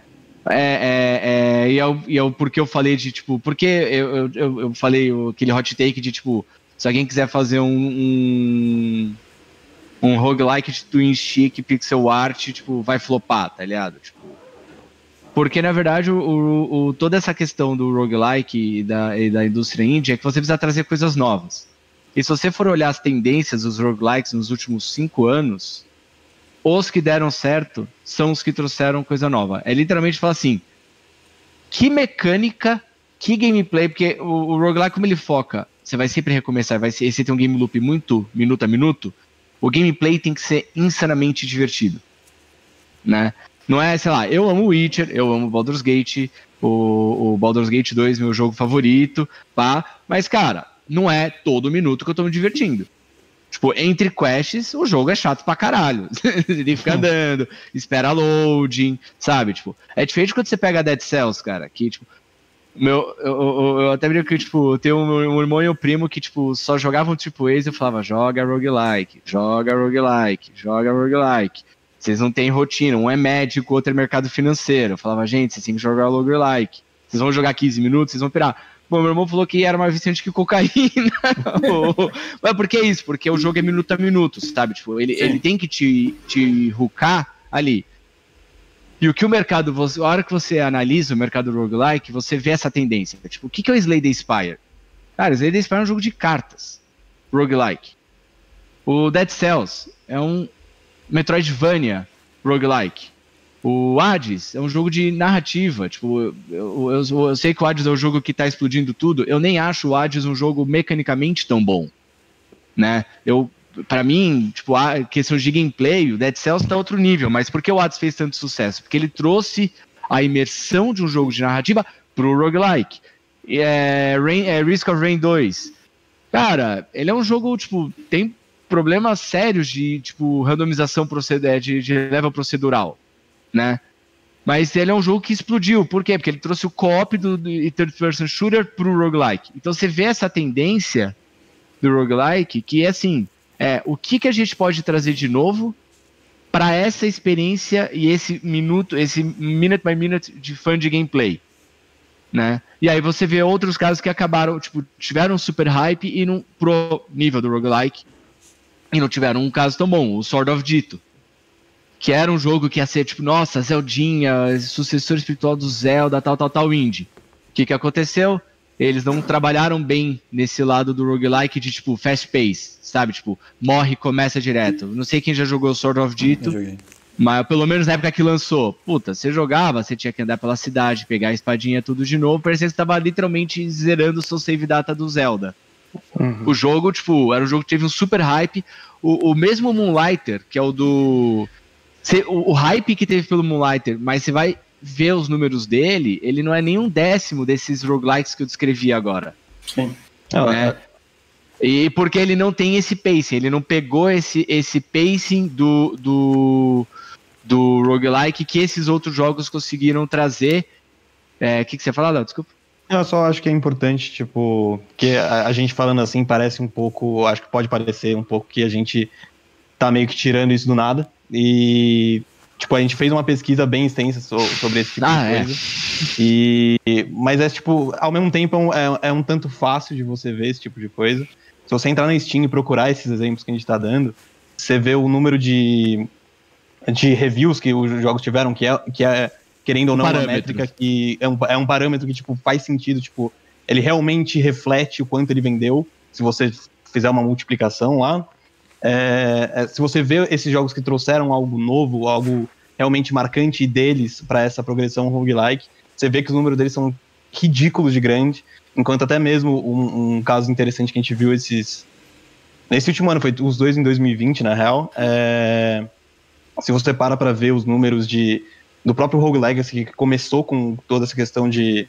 S4: É, é, é, e, é o, e é o porquê eu falei de, tipo, porque eu, eu, eu falei aquele hot take de, tipo, se alguém quiser fazer um, um, um roguelike de twin stick, pixel art, tipo, vai flopar, tá ligado? Tipo, porque, na verdade, o, o, toda essa questão do roguelike e da, e da indústria indie é que você precisa trazer coisas novas. E se você for olhar as tendências dos roguelikes nos últimos cinco anos, os que deram certo são os que trouxeram coisa nova. É literalmente falar assim: que mecânica, que gameplay, porque o, o roguelike, como ele foca, você vai sempre recomeçar, vai ser, você tem um game loop muito minuto a minuto, o gameplay tem que ser insanamente divertido. Né? Não é, sei lá, eu amo Witcher, eu amo Baldur's Gate, o, o Baldur's Gate 2, meu jogo favorito, pá. Mas, cara, não é todo minuto que eu tô me divertindo. Tipo, entre quests, o jogo é chato pra caralho. Ele fica andando, espera loading, sabe? Tipo, é diferente quando você pega Dead Cells, cara, que, tipo, meu, eu, eu, eu até brinco que, tipo, tem um, um irmão e um primo que, tipo, só jogavam tipo Ace eu falava, joga roguelike, joga roguelike, joga roguelike. Vocês não têm rotina. Um é médico, outro é mercado financeiro. Eu falava, gente, vocês têm que jogar Logger Like. Vocês vão jogar 15 minutos, vocês vão pirar. Bom, meu irmão falou que era mais viciante que cocaína. Mas por que isso? Porque o jogo é minuto a minuto, sabe? Tipo, ele, ele tem que te, te hoocar ali. E o que o mercado, a hora que você analisa o mercado roguelike, você vê essa tendência. Tipo, o que é o Slay the Spire? Cara, o Slay the Spire é um jogo de cartas. Roguelike. O Dead Cells é um Metroidvania roguelike. O Hades é um jogo de narrativa. Tipo, eu, eu, eu, sei que o Hades é o jogo que tá explodindo tudo. Eu nem acho o Hades um jogo mecanicamente tão bom. Né? Eu, para mim, tipo, a questão de gameplay, o Dead Cells tá outro nível. Mas por que o Hades fez tanto sucesso? Porque ele trouxe a imersão de um jogo de narrativa pro roguelike. É, Rain, é Risk of Rain 2 Cara, ele é um jogo, tipo, tem problemas sérios de, tipo, randomização proceder, de, de level procedural, né? Mas ele é um jogo que explodiu. Por quê? Porque ele trouxe o co-op do, do third person shooter pro roguelike. Então você vê essa tendência do roguelike que é assim, é, o que, que a gente pode trazer de novo para essa experiência e esse minuto, esse minute by minute de fã de gameplay, né? E aí você vê outros casos que acabaram, tipo, tiveram super hype e não pro nível do roguelike e não tiveram um caso tão bom, o Sword of Dito, que era um jogo que ia ser tipo, nossa, Zeldinha, sucessor espiritual do Zelda, tal, tal, tal, indie. O que que aconteceu? Eles não trabalharam bem nesse lado do roguelike de tipo fast pace, sabe? Tipo, morre começa direto. Não sei quem já jogou Sword of Dito, mas pelo menos na época que lançou, puta, você jogava, você tinha que andar pela cidade, pegar a espadinha tudo de novo, parecia que você estava literalmente zerando o seu save data do Zelda. Uhum. O jogo, tipo, era um jogo que teve um super hype. O, o mesmo Moonlighter, que é o do. Cê, o, o, hype que teve pelo Moonlighter, mas você vai ver os números dele, ele não é nem um décimo desses roguelikes que eu descrevi agora. Sim. Né? E porque ele não tem esse pacing, ele não pegou esse, esse pacing do, do, do roguelike que esses outros jogos conseguiram trazer. O é, que, que você fala, Léo? Desculpa.
S2: Eu só acho que é importante, tipo, que a, a, gente falando assim parece um pouco, acho que pode parecer um pouco que a gente tá meio que tirando isso do nada. E, tipo, a gente fez uma pesquisa bem extensa so, sobre esse tipo ah, de é. coisa. É. E, mas é, tipo, ao mesmo tempo é, é, é, um tanto fácil de você ver esse tipo de coisa. Se você entrar na Steam e procurar esses exemplos que a gente tá dando, você vê o número de, de reviews que os jogos tiveram, que é, que é querendo ou não, uma métrica que é um, é um parâmetro que, tipo, faz sentido, tipo, ele realmente reflete o quanto ele vendeu, se você fizer uma multiplicação lá. É, é, se você vê esses jogos que trouxeram algo novo, algo realmente marcante deles para essa progressão roguelike, você vê que os números deles são ridículos de grande, enquanto até mesmo um, um caso interessante que a gente viu esses... Nesse último ano, foi os dois em 2020, na real, é, se você para para ver os números de do próprio Rogue Legacy, que começou com toda essa questão de,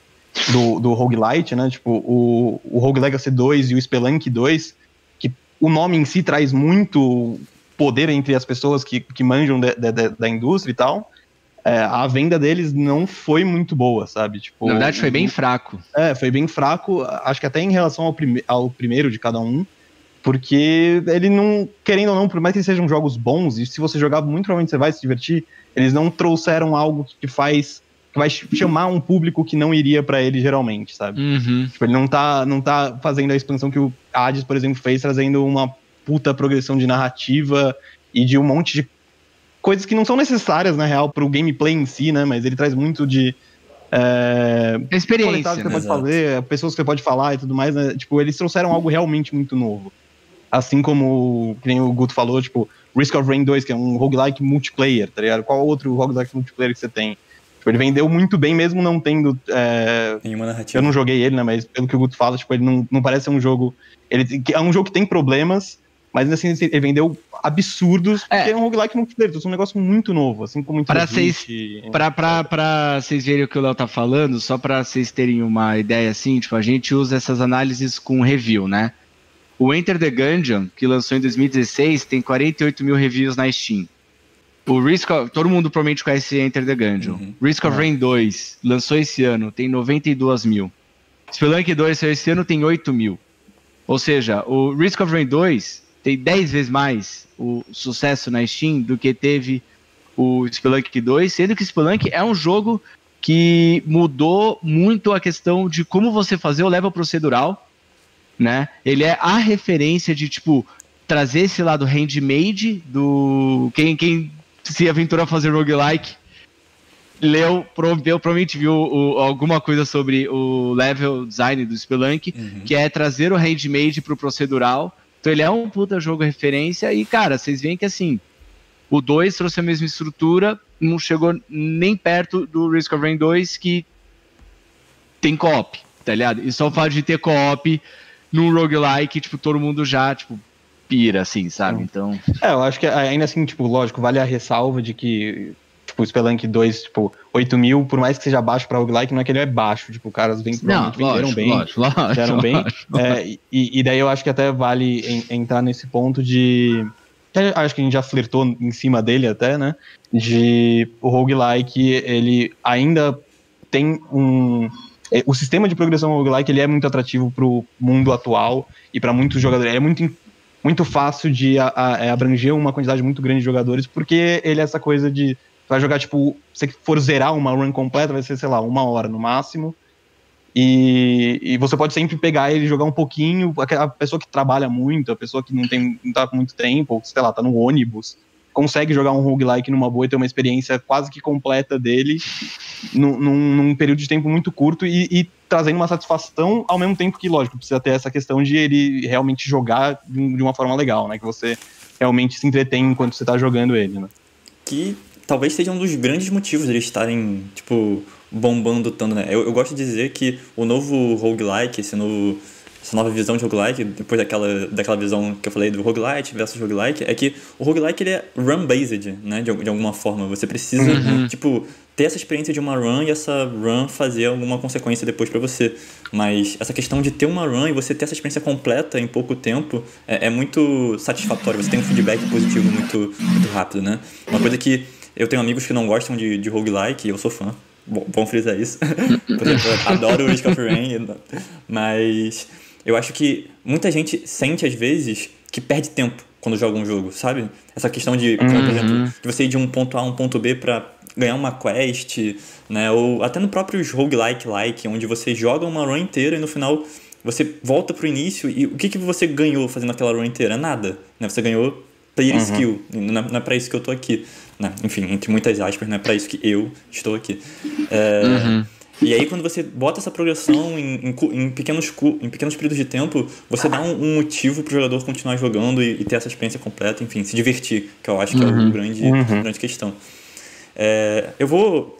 S2: do, do roguelite, né? Tipo, o, o Rogue Legacy 2 e o Spelunk 2, que o nome em si traz muito poder entre as pessoas que, que manjam de, de, de, da indústria e tal. É, a venda deles não foi muito boa, sabe? Tipo,
S4: Na verdade, foi bem fraco.
S2: É, foi bem fraco, acho que até em relação ao, prime ao primeiro de cada um. Porque ele não, querendo ou não, por mais que sejam jogos bons, e se você jogar, muito provavelmente você vai se divertir, eles não trouxeram algo que faz que vai chamar um público que não iria para ele geralmente, sabe? Uhum. Tipo, ele não tá, não tá fazendo a expansão que o Hades, por exemplo, fez, trazendo uma puta progressão de narrativa e de um monte de coisas que não são necessárias, na real, pro gameplay em si, né? Mas ele traz muito de. É,
S4: experiência.
S2: Que você pode fazer, pessoas que você pode falar e tudo mais, né? Tipo, eles trouxeram algo realmente muito novo. Assim como, que nem o Guto falou, tipo, Risk of Rain 2, que é um roguelike multiplayer, tá ligado? Qual outro roguelike multiplayer que você tem? Tipo, ele vendeu muito bem, mesmo não tendo. É...
S1: Nenhuma narrativa.
S2: Eu não joguei ele, né? Mas pelo que o Guto fala, tipo, ele não, não parece ser um jogo. Ele é um jogo que tem problemas, mas assim, ele vendeu absurdos, é. porque é um roguelike multiplayer, então é um negócio muito novo, assim como
S4: Para vocês pra, pra, pra vocês verem o que o Léo tá falando, só para vocês terem uma ideia assim, tipo, a gente usa essas análises com review, né? O Enter the Gungeon, que lançou em 2016, tem 48 mil reviews na Steam. O Risk of, todo mundo provavelmente conhece Enter the Gungeon. Uhum. Risk of Rain 2 lançou esse ano, tem 92 mil. Spelunk 2 saiu esse ano, tem 8 mil. Ou seja, o Risk of Rain 2 tem 10 vezes mais o sucesso na Steam do que teve o Spelunk 2, sendo que Spelunk é um jogo que mudou muito a questão de como você fazer o level procedural né? Ele é a referência de, tipo, trazer esse lado handmade do... Quem, quem se aventura a fazer roguelike leu, provavelmente viu o, alguma coisa sobre o level design do Spelunk, uhum. que é trazer o handmade pro procedural. Então ele é um puta jogo referência e, cara, vocês veem que assim, o 2 trouxe a mesma estrutura, não chegou nem perto do Risk of Rain 2, que tem co-op, tá ligado? E só o fato de ter co-op num roguelike, tipo, todo mundo já, tipo, pira, assim, sabe? Então.
S2: É, eu acho que ainda assim, tipo, lógico, vale a ressalva de que tipo, Spelunk 2, tipo, 8 mil, por mais que seja baixo pra roguelike, não é que ele é baixo, tipo, caras vem,
S4: Não, lógico,
S2: bem,
S4: lógico, lógico,
S2: bem.
S4: lógico.
S2: É, e, e daí eu acho que até vale en- entrar nesse ponto de. Acho que a gente já flertou em cima dele até, né? De o roguelike, ele ainda tem um. É, O sistema de progressão roguelike ele é muito atrativo pro mundo atual e para muitos jogadores. É muito, muito fácil de a- a- é, abranger uma quantidade muito grande de jogadores, porque ele é essa coisa de. Vai jogar, tipo, se for zerar uma run completa, vai ser, sei lá, uma hora no máximo. E, e você pode sempre pegar ele e jogar um pouquinho. A pessoa que trabalha muito, a pessoa que não, tem, não tá com muito tempo, sei lá, tá no ônibus, consegue jogar um roguelike numa boa e ter uma experiência quase que completa dele num, num, período de tempo muito curto e, e trazendo uma satisfação ao mesmo tempo que, lógico, precisa ter essa questão de ele realmente jogar de um- de uma forma legal, né? Que você realmente se entretém enquanto você tá jogando ele, né?
S1: que talvez seja um dos grandes motivos deles estarem, tipo, bombando tanto, né? Eu, eu gosto de dizer que o novo roguelike, esse novo, essa nova visão de roguelike, depois daquela, daquela visão que eu falei do roguelite versus roguelike, é que o roguelike ele é run-based, né? De, de alguma forma. Você precisa, tipo, ter essa experiência de uma run e essa run fazer alguma consequência depois pra você. Mas essa questão de ter uma run e você ter essa experiência completa em pouco tempo é, é muito satisfatório. Você tem um feedback positivo muito, muito rápido, né? Uma coisa que eu tenho amigos que não gostam de, de roguelike, e eu sou fã. Bom, bom frisar isso. Por exemplo, eu adoro o Risk of Rain, mas eu acho que muita gente sente às vezes que perde tempo quando joga um jogo, sabe? Essa questão de, como, por exemplo, de você ir de um ponto A a um ponto B pra ganhar uma quest, né? Ou até no próprio roguelike like, onde você joga uma run inteira e no final você volta pro início e o que, que você ganhou fazendo aquela run inteira? Nada, né? Você ganhou player skill, e não é, não é pra isso que eu tô aqui, né? Enfim, entre muitas aspas, não é pra isso que eu estou aqui. É, E aí, quando você bota essa progressão em, em em pequenos, em pequenos períodos de tempo, você dá um, um motivo pro jogador continuar jogando e, e ter essa experiência completa, enfim, se divertir, que eu acho que é o grande, grande questão. É, eu vou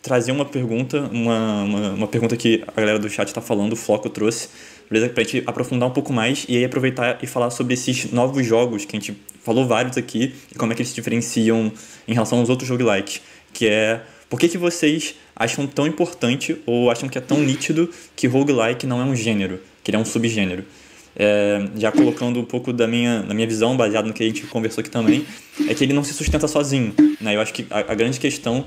S1: trazer uma pergunta, uma, uma, uma pergunta que a galera do chat está falando, o Floco trouxe, beleza? Pra gente aprofundar um pouco mais e aí aproveitar e falar sobre esses novos jogos, que a gente falou vários aqui, e como é que eles se diferenciam em relação aos outros roguelikes, que é por que, que vocês acham tão importante ou acham que é tão nítido que roguelike não é um gênero, que ele é um subgênero? É, já colocando um pouco da minha, da minha visão, baseado no que a gente conversou aqui também, é que ele não se sustenta sozinho. Né? Eu acho que a, a grande questão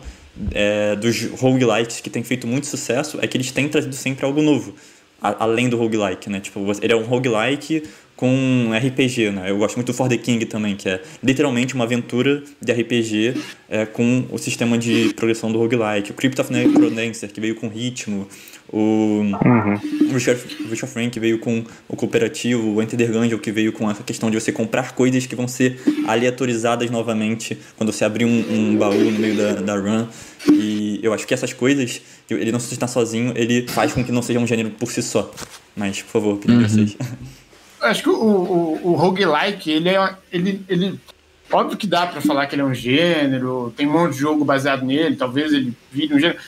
S1: é, dos roguelikes que tem feito muito sucesso é que eles têm trazido sempre algo novo, a- além do roguelike. Né? Tipo, ele é um roguelike com um RPG. Né? Eu gosto muito do For the King também, que é literalmente uma aventura de RPG é, com o sistema de progressão do roguelike. O Crypt of Necrodancer, que veio com ritmo. O o Richard, Frank que veio com o cooperativo, o Enter the Gungeon que veio com essa questão de você comprar coisas que vão ser aleatorizadas novamente quando você abrir um, um baú no meio da, da run. E eu acho que essas coisas, ele não se está sozinho, ele faz com que não seja um gênero por si só. Mas, por favor, pedi vocês.
S3: Acho que o, o, o roguelike, ele é. Ele, ele, óbvio que dá pra falar que ele é um gênero, tem um monte de jogo baseado nele, talvez ele vire um gênero.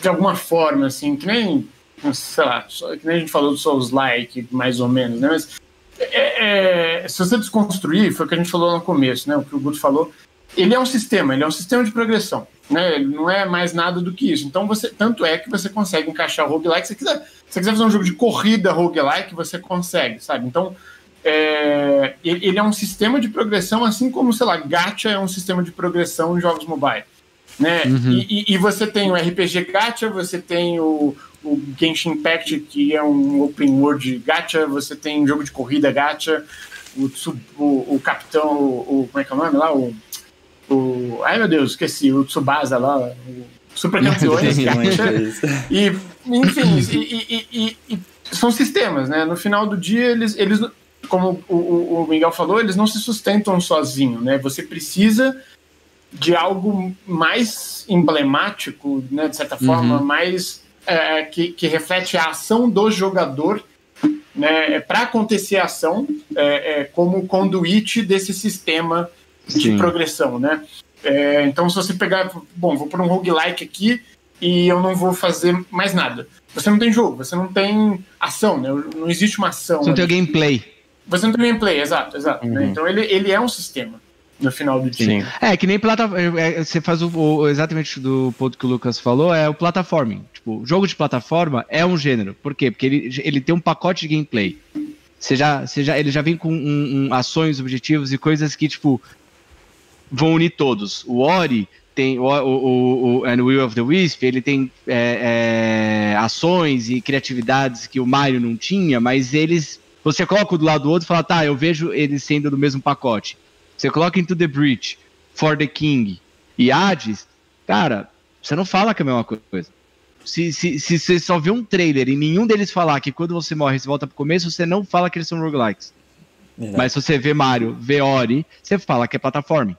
S3: De alguma forma, assim, que nem. Sei lá, que nem a gente falou do Souls-like, mais ou menos, né? Mas é, é, se você desconstruir, foi o que a gente falou no começo, né? O que o Guto falou. Ele é um sistema, ele é um sistema de progressão, né? Ele não é mais nada do que isso. Então você, tanto é que você consegue encaixar o roguelike. Se você quiser, se você quiser fazer um jogo de corrida roguelike, você consegue, sabe? Então é, ele, é um sistema de progressão, assim como, sei lá, Gacha é um sistema de progressão em jogos mobile. Né? E, e- e você tem o RPG Gacha, você tem o, o Genshin Impact, que é um open world Gacha, você tem um jogo de corrida Gacha, o, o, o Capitão, o- como é que é o nome lá? O, o, ai meu Deus, esqueci, o Tsubasa lá, o Super Campeões Gacha. E, enfim, e, e- e- são sistemas, né? No final do dia, eles, eles como o, o- Miguel falou, eles não se sustentam sozinhos, né? Você precisa de algo mais emblemático, né? De certa forma, mais é, que, que reflete a ação do jogador, né? Para acontecer a ação, é, é, como conduíte desse sistema de
S2: Sim.
S3: progressão, né? É, então, se você pegar, bom, vou por um roguelike aqui e eu não vou fazer mais nada. Você não tem jogo, você não tem ação, né? Não existe uma ação.
S4: Você não tem o gameplay.
S3: Você não tem gameplay, exato, exato. né? Então ele, ele é um sistema. no final do dia. Sim.
S4: É, que nem plataforma. É, é, você faz o, o, exatamente do ponto que o Lucas falou, é o platforming. Tipo, jogo de plataforma é um gênero. Por quê? Porque ele, ele tem um pacote de gameplay. Você já, você já, ele já vem com um, um, ações, objetivos e coisas que, tipo, vão unir todos. O Ori tem o, o, o, And Will of the Wisp, ele tem é, é, ações e criatividades que o Mario não tinha, mas eles. Você coloca um do lado do outro e fala, tá, eu vejo eles sendo do mesmo pacote. Você coloca Into the Breach, For the King e Hades, cara, você não fala que é a mesma coisa. Se, se, se você só vê um trailer e nenhum deles falar que quando você morre você volta pro começo, você não fala que eles são roguelikes. Mas se você vê Mario, vê Ori, você fala que é plataforma,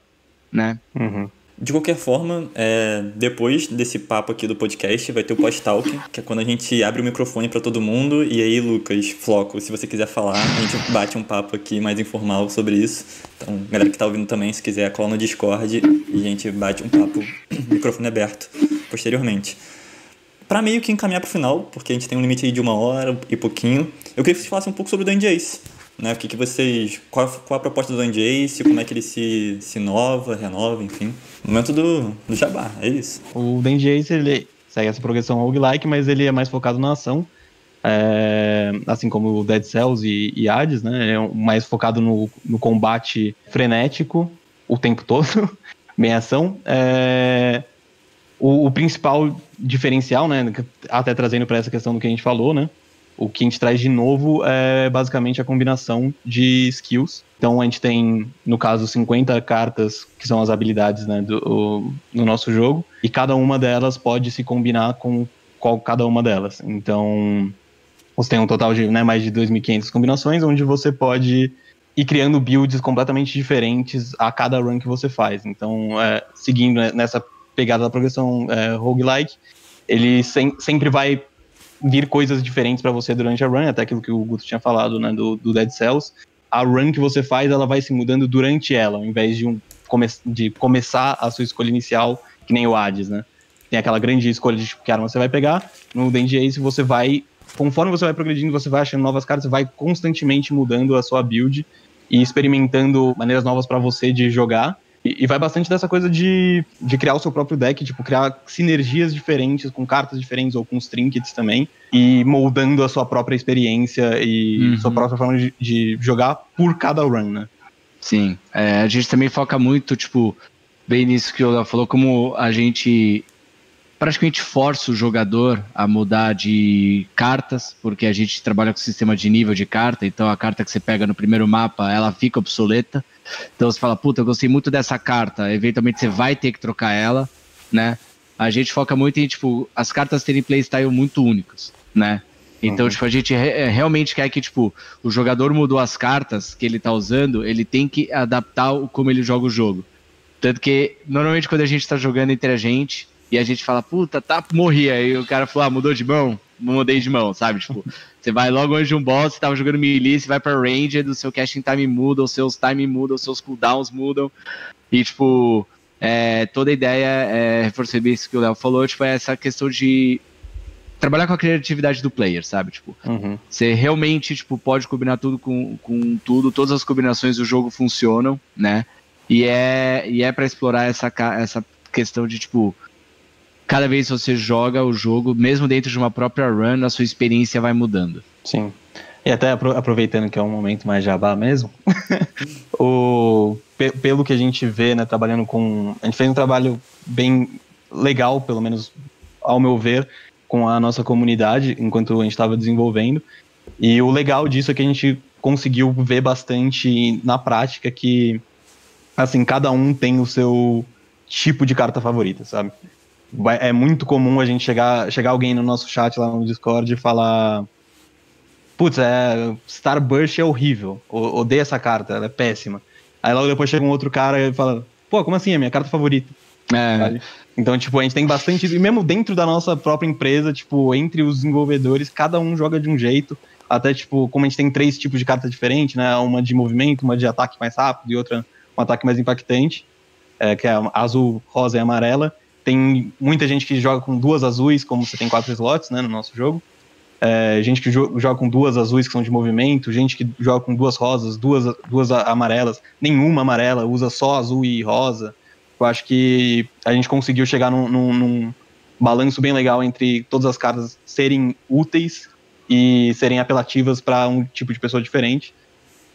S4: né?
S1: Uhum. De qualquer forma, é, depois desse papo aqui do podcast, vai ter o post-talk, que é quando a gente abre o microfone para todo mundo. E aí, Lucas, Floco, se você quiser falar, a gente bate um papo aqui mais informal sobre isso. Então, galera que tá ouvindo também, se quiser, cola no Discord e a gente bate um papo, microfone aberto, posteriormente. Para meio que encaminhar pro final, porque a gente tem um limite aí de uma hora e pouquinho, eu queria que vocês falassem um pouco sobre o Dan Jace. Né? O que, que vocês. Qual, qual a proposta do Dan Jace, como é que ele se, se inova, renova, enfim. Momento do, do jabá, é isso.
S2: O Dan Jace, ele segue essa progressão roguelike, mas ele é mais focado na ação. É, assim como o Dead Cells e, e Hades, né? É mais focado no, no combate frenético o tempo todo, bem ação. É, o, o, principal diferencial, né, até trazendo para essa questão do que a gente falou, né, o que a gente traz de novo é basicamente a combinação de skills. Então a gente tem, no caso, 50 cartas que são as habilidades né, do, no nosso jogo, e cada uma delas pode se combinar com qual, cada uma delas. Então você tem um total de né, mais de 2.500 combinações, onde você pode ir criando builds completamente diferentes a cada run que você faz. Então, é, seguindo nessa pegada da progressão é, roguelike, ele sem, sempre vai vir coisas diferentes para você durante a run, até aquilo que o Guto tinha falado, né, do, do, Dead Cells. A run que você faz, ela vai se mudando durante ela, ao invés de, um, come de começar a sua escolha inicial, que nem o Hades, né? Tem aquela grande escolha de tipo, que arma você vai pegar. No D&D Ace você vai, conforme você vai progredindo, você vai achando novas cartas, você vai constantemente mudando a sua build e experimentando maneiras novas para você de jogar. E, vai bastante dessa coisa de, de criar o seu próprio deck, tipo, criar sinergias diferentes com cartas diferentes ou com os trinkets também, e moldando a sua própria experiência e uhum. sua própria forma de, de, jogar por cada run, né?
S4: Sim, é, a gente também foca muito, tipo, bem nisso que o Léo falou, como a gente praticamente força o jogador a mudar de cartas, porque a gente trabalha com sistema de nível de carta, então a carta que você pega no primeiro mapa, ela fica obsoleta. Então você fala, puta, eu gostei muito dessa carta, eventualmente você vai ter que trocar ela, né? A gente foca muito em, tipo, as cartas terem playstyle muito únicos, né? Então, uhum. tipo, a gente re é, realmente quer que, tipo, o jogador mudou as cartas que ele tá usando, ele tem que adaptar o, como ele joga o jogo. Tanto que, normalmente, quando a gente tá jogando entre a gente, e a gente fala, puta, tá, morri. Aí o cara falou, ah, mudou de mão? Mudei de mão, sabe? Tipo, você vai logo antes de um boss, você tava jogando melee, você vai pra ranger, do seu casting time muda, os seus time mudam, os seus cooldowns mudam. E, tipo, é, toda a ideia, é, reforçando isso que o Léo falou, tipo, é essa questão de trabalhar com a criatividade do player, sabe? Tipo, uhum. você realmente, tipo, pode combinar tudo com, com tudo, todas as combinações do jogo funcionam, né? E é, e é para explorar essa, essa questão de, tipo, cada vez que você joga o jogo, mesmo dentro de uma própria run, a sua experiência vai mudando.
S2: Sim. E até aproveitando que é um momento mais jabá mesmo, o, pelo que a gente vê, né, trabalhando com. A gente fez um trabalho bem legal, pelo menos ao meu ver, com a nossa comunidade enquanto a gente estava desenvolvendo. E o legal disso é que a gente conseguiu ver bastante na prática que, assim, cada um tem o seu tipo de carta favorita, sabe? É muito comum a gente chegar, chegar alguém no nosso chat lá no Discord e falar. Putz, é, Starburst é horrível. Odeio essa carta, ela é péssima. Aí logo depois chega um outro cara e fala: Pô, como assim? É minha carta favorita. É. Então, tipo, a gente tem bastante. E mesmo dentro da nossa própria empresa, tipo, entre os desenvolvedores, cada um joga de um jeito. Até, tipo, como a gente tem três tipos de carta diferentes, né? Uma de movimento, uma de ataque mais rápido e outra um ataque mais impactante, é, que é azul, rosa e amarela. Tem muita gente que joga com duas azuis, como você tem quatro slots né, no nosso jogo. é, gente que jo joga com duas azuis que são de movimento, gente que joga com duas rosas, duas, duas amarelas, nenhuma amarela, usa só azul e rosa. Eu acho que a gente conseguiu chegar num, num, num balanço bem legal entre todas as cartas serem úteis e serem apelativas para um tipo de pessoa diferente.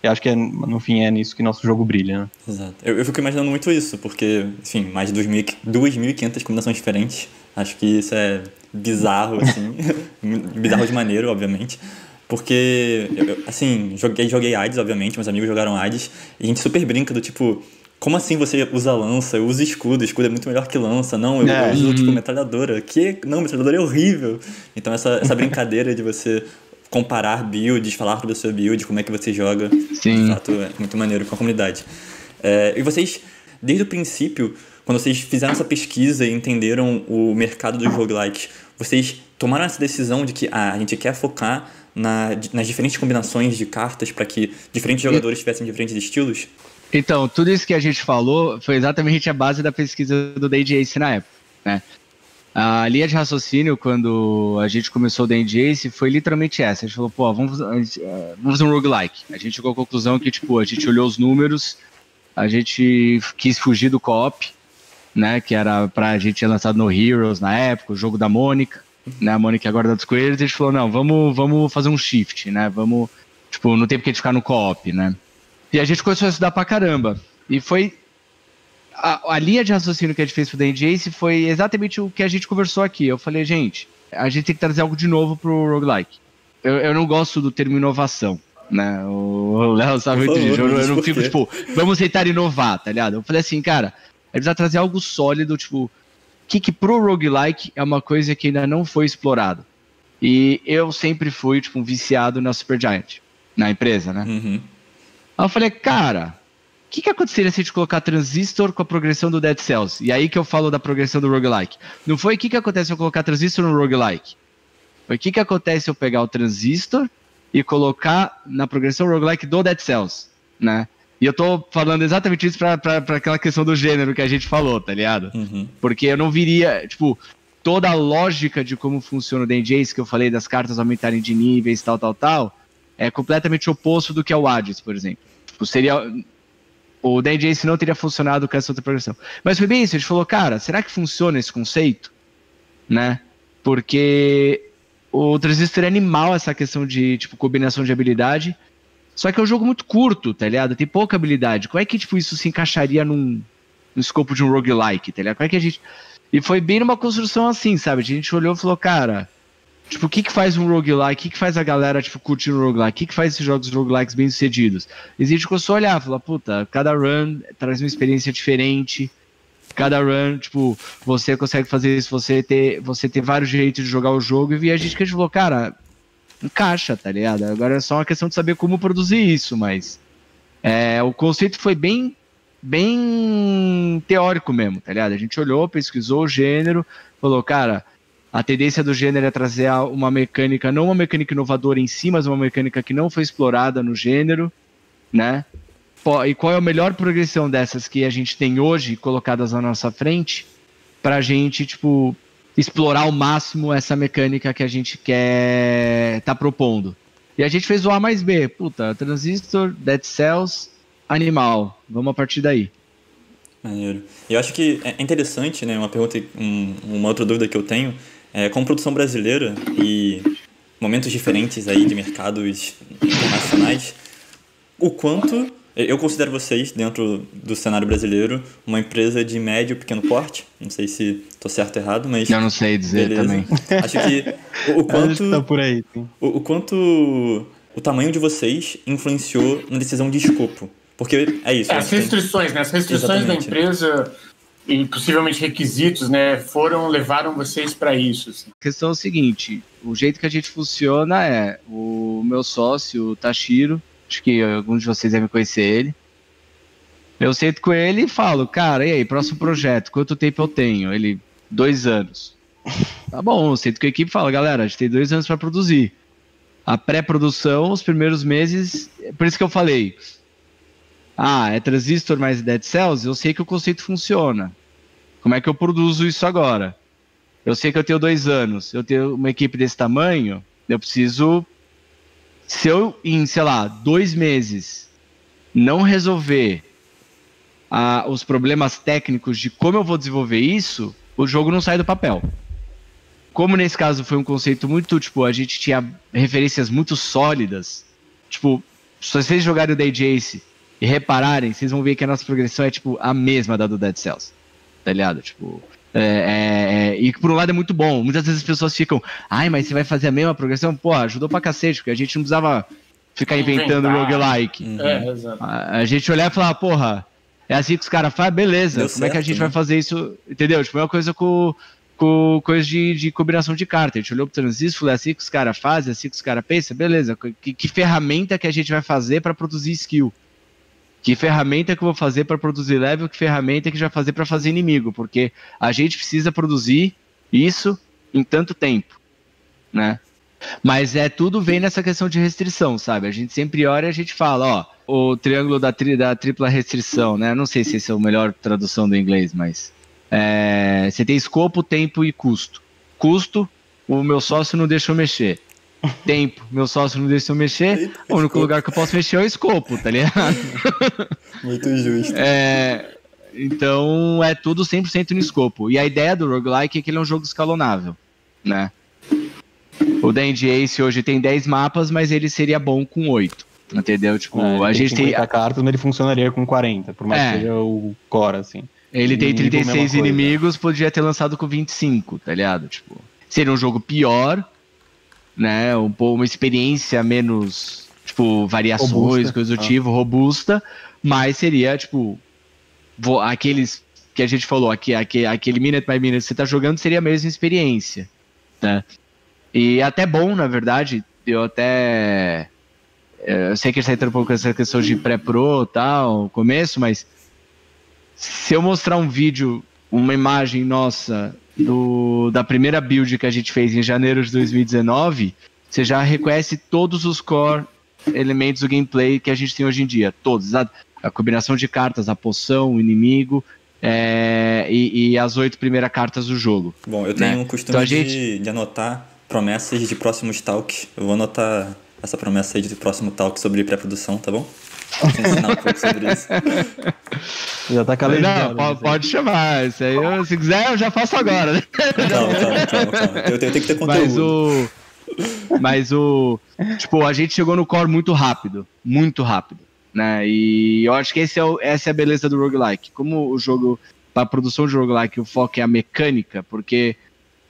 S2: E acho que é, no fim é nisso que nosso jogo brilha, né?
S1: Exato. Eu, eu fico imaginando muito isso, porque, enfim, mais de 2.500 combinações diferentes. Acho que isso é bizarro, assim. bizarro de maneiro, obviamente. Porque, eu, assim, joguei, joguei AIDS, obviamente, meus amigos jogaram AIDS, e a gente super brinca do tipo, como assim você usa lança? Eu uso escudo, escudo é muito melhor que lança. Não, eu, é. eu uso, tipo, metralhadora. Que? Não, metralhadora é horrível. Então, essa, essa brincadeira de você comparar builds, falar sobre a sua build, como é que você joga,
S4: Sim.
S1: de fato, é muito maneiro com a comunidade. É, e vocês, desde o princípio, quando vocês fizeram essa pesquisa e entenderam o mercado dos roguelikes, vocês tomaram essa decisão de que ah, a gente quer focar na, nas diferentes combinações de cartas para que diferentes jogadores tivessem diferentes estilos?
S4: Então, tudo isso que a gente falou foi exatamente a base da pesquisa do Day Ace na época, né? A linha de raciocínio, quando a gente começou o Ace, foi literalmente essa. A gente falou, pô, vamos, vamos fazer um roguelike. A gente chegou à conclusão que, tipo, a gente olhou os números, a gente quis fugir do co-op, né? Que era pra gente ter lançado no Heroes na época, o jogo da Mônica, né? A Mônica agora da Squares, a gente falou, não, vamos, vamos fazer um shift, né? Vamos, tipo, não tem porque ficar no co-op, né? E a gente começou a estudar pra caramba. E foi. A, a linha de raciocínio que a gente fez pro DNJace foi exatamente o que a gente conversou aqui. Eu falei, gente, a gente tem que trazer algo de novo pro roguelike. Eu, eu não gosto do termo inovação né? O Léo sabe muito disso. Eu, eu não fico, tipo, vamos tentar inovar, tá ligado? Eu falei assim, cara, a gente precisa trazer algo sólido, tipo, o que, que pro roguelike é uma coisa que ainda não foi explorado. E eu sempre fui, tipo, um viciado na Supergiant, na empresa, né?
S1: Uhum.
S4: Aí eu falei, cara, que, que aconteceria se a gente colocar transistor com a progressão do Dead Cells? E aí que eu falo da progressão do roguelike. Não foi o que, que acontece se eu colocar transistor no roguelike. Foi o que, que acontece se eu pegar o transistor e colocar na progressão roguelike do Dead Cells, né? E eu tô falando exatamente isso pra, pra, pra aquela questão do gênero que a gente falou, tá ligado?
S1: Uhum.
S4: Porque eu não viria, tipo, toda a lógica de como funciona o DJs que eu falei das cartas aumentarem de níveis, tal, tal, tal, é completamente oposto do que é o Hades, por exemplo. Tipo, seria. O DJs não teria funcionado com essa outra progressão. Mas foi bem isso, a gente falou, cara, será que funciona esse conceito? Né? Porque o Transistor é animal essa questão de, tipo, combinação de habilidade. Só que é um jogo muito curto, tá ligado? Tem pouca habilidade. Como é que, tipo, isso se encaixaria num, no escopo de um roguelike, tá ligado? Como é que a gente... E foi bem numa construção assim, sabe? A gente olhou e falou, cara, Tipo, o que que faz um roguelike? O que que faz a galera, tipo, curtir um roguelike? O que que faz esses jogos roguelikes bem sucedidos? E a gente começou a olhar, falar, puta, cada run traz uma experiência diferente. Cada run, tipo, você consegue fazer isso, você ter, você ter vários jeitos de jogar o jogo. E a gente que a gente falou, cara, encaixa, tá ligado? Agora é só uma questão de saber como produzir isso, mas é, o conceito foi bem bem teórico mesmo, tá ligado? A gente olhou, pesquisou o gênero, falou, cara, a tendência do gênero é trazer uma mecânica, não uma mecânica inovadora em si, mas uma mecânica que não foi explorada no gênero, né? E qual é a melhor progressão dessas que a gente tem hoje colocadas na nossa frente para a gente, tipo, explorar ao máximo essa mecânica que a gente quer tá propondo. E a gente fez o A mais B. Puta, Transistor, Dead Cells, Animal. Vamos a partir daí.
S1: Maneiro. Eu acho que é interessante, né? Uma pergunta, um, uma outra dúvida que eu tenho é, com produção brasileira e momentos diferentes aí de mercados internacionais, o quanto eu considero vocês, dentro do cenário brasileiro, uma empresa de médio pequeno porte. Não sei se estou certo ou errado, mas.
S4: Eu não sei dizer beleza. também.
S1: Acho que o, o quanto.
S2: Tá por aí,
S1: o, o, quanto o tamanho de vocês influenciou na decisão de escopo. Porque é isso.
S3: É, as restrições, tem... né? As restrições Exatamente. da empresa e possivelmente requisitos, né, foram levaram vocês para isso? Assim?
S4: A questão é o seguinte: o jeito que a gente funciona é o meu sócio, o Tashiro, acho que alguns de vocês devem conhecer ele. Eu sento com ele e falo, cara, e aí, próximo projeto, quanto tempo eu tenho? Ele, dois anos. Tá bom, eu sento com a equipe e falo, galera, a gente tem dois anos para produzir. A pré-produção, os primeiros meses, por isso que eu falei, ah, é transistor mais dead cells, eu sei que o conceito funciona. Como é que eu produzo isso agora? Eu sei que eu tenho dois anos, eu tenho uma equipe desse tamanho, Eu preciso. Se eu, em, sei lá, dois meses, não resolver ah, os problemas técnicos de como eu vou desenvolver isso, o jogo não sai do papel. Como nesse caso foi um conceito muito, tipo, a gente tinha referências muito sólidas. Tipo, se vocês jogarem o Day Jace e repararem, vocês vão ver que a nossa progressão é, tipo, a mesma da do Dead Cells. Tá ligado? Tipo. É, é, é, e por um lado é muito bom. Muitas vezes as pessoas ficam, ai, mas você vai fazer a mesma progressão? Pô, ajudou pra cacete, porque a gente não precisava ficar inventando
S3: Inventar.
S4: roguelike.
S1: Uhum.
S3: É, exato.
S4: A, a gente olhar e falar, porra, é assim que os caras fazem, beleza.
S1: Deu
S4: como é que a
S1: certo,
S4: gente
S1: né?
S4: vai fazer isso? Entendeu? Tipo, é uma coisa com, com coisa de, de combinação de carta. A gente olhou pro transistor, falou, é assim que os caras fazem, é assim que os caras pensam, beleza. Que, que ferramenta que a gente vai fazer para produzir skill? Que ferramenta que eu vou fazer para produzir level? Que ferramenta que vai fazer para fazer inimigo? Porque a gente precisa produzir isso em tanto tempo, né? Mas é tudo vem nessa questão de restrição, sabe? A gente sempre olha e a gente fala, ó, o triângulo da, tri- da tripla restrição, né? Não sei se esse é a melhor tradução do inglês, mas é, você tem escopo, tempo e custo. Custo, o meu sócio não deixa eu mexer. Tempo, meu sócio não deixa eu mexer.
S1: Eita,
S4: O único
S1: escopo.
S4: lugar que eu posso mexer é o escopo, tá ligado?
S1: Muito justo.
S4: É, então é tudo 100% no escopo. E a ideia do roguelike é que ele é um jogo escalonável, né? O Dandy Ace hoje tem 10 mapas, mas ele seria bom com 8. Entendeu? Tipo,
S2: É,
S4: a gente tem.
S2: 50 cartas, mas ele funcionaria com 40, por mais
S4: É.
S2: que seja o core, assim.
S4: Ele tem
S2: Inimigo,
S4: 36
S2: mesma coisa.
S4: inimigos, podia ter lançado com 25, tá ligado? Tipo, seria um jogo pior, né? Um, uma experiência menos, tipo, variações,
S2: Robusta.
S4: coisa do
S2: Ah.
S4: tipo, robusta, mas seria, tipo, aqueles que a gente falou, aqui, aqui, aquele minute by minute que você tá jogando seria a mesma experiência, né? E até bom, na verdade, eu até... Eu sei que a gente tá entrando um pouco nessa questão de pré-pro e tal, começo, mas se eu mostrar um vídeo, uma imagem nossa do, da primeira build que a gente fez em janeiro de 2019, você já reconhece todos os core elementos do gameplay que a gente tem hoje em dia. Todos. A, a combinação de cartas, a poção, o inimigo é, e, e as oito primeiras cartas do jogo.
S1: Bom, eu tenho
S4: né?
S1: um costume
S4: Então a
S1: de,
S4: gente-
S1: de anotar promessas de próximos talks. Eu vou anotar essa promessa aí de próximo talk sobre pré-produção, tá bom? Vou te ensinar um pouco sobre isso.
S2: Já tá calejado.
S4: Não, pode, pode chamar. Isso aí, eu- se quiser, eu já faço agora, né?
S1: Calma, calma, calma, calma. Eu, tenho- eu tenho que ter conteúdo.
S4: Mas o. Mas o. Tipo, a gente chegou no core muito rápido. Muito rápido. Né? E eu acho que esse é o- essa é a beleza do roguelike. Como o jogo. Para produção de roguelike, o foco é a mecânica, porque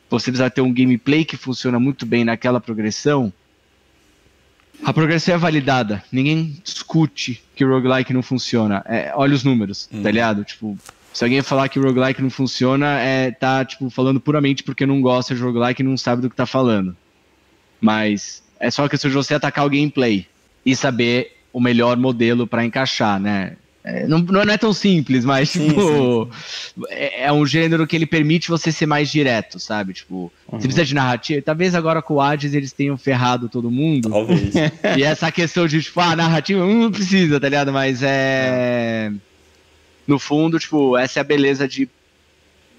S4: você precisa ter um gameplay que funciona muito bem naquela progressão. A progressão é validada. Ninguém discute que o roguelike não funciona. É, olha os números,
S1: Uhum.
S4: tá ligado? Tipo, se alguém falar que o roguelike não funciona, é, tá, tipo, falando puramente porque não gosta de roguelike e não sabe do que tá falando. Mas é só questão de você atacar o gameplay e saber o melhor modelo pra encaixar, né? É, não, não é tão simples, mas,
S1: Sim,
S4: tipo, É, é um gênero que ele permite você ser mais direto, sabe? Tipo,
S2: Uhum.
S4: você precisa de narrativa. Talvez agora com o Hades eles tenham ferrado todo mundo.
S1: Talvez.
S4: E essa questão de, tipo, ah, narrativa hum, não precisa, tá ligado? Mas é. No fundo, tipo, essa é a beleza de.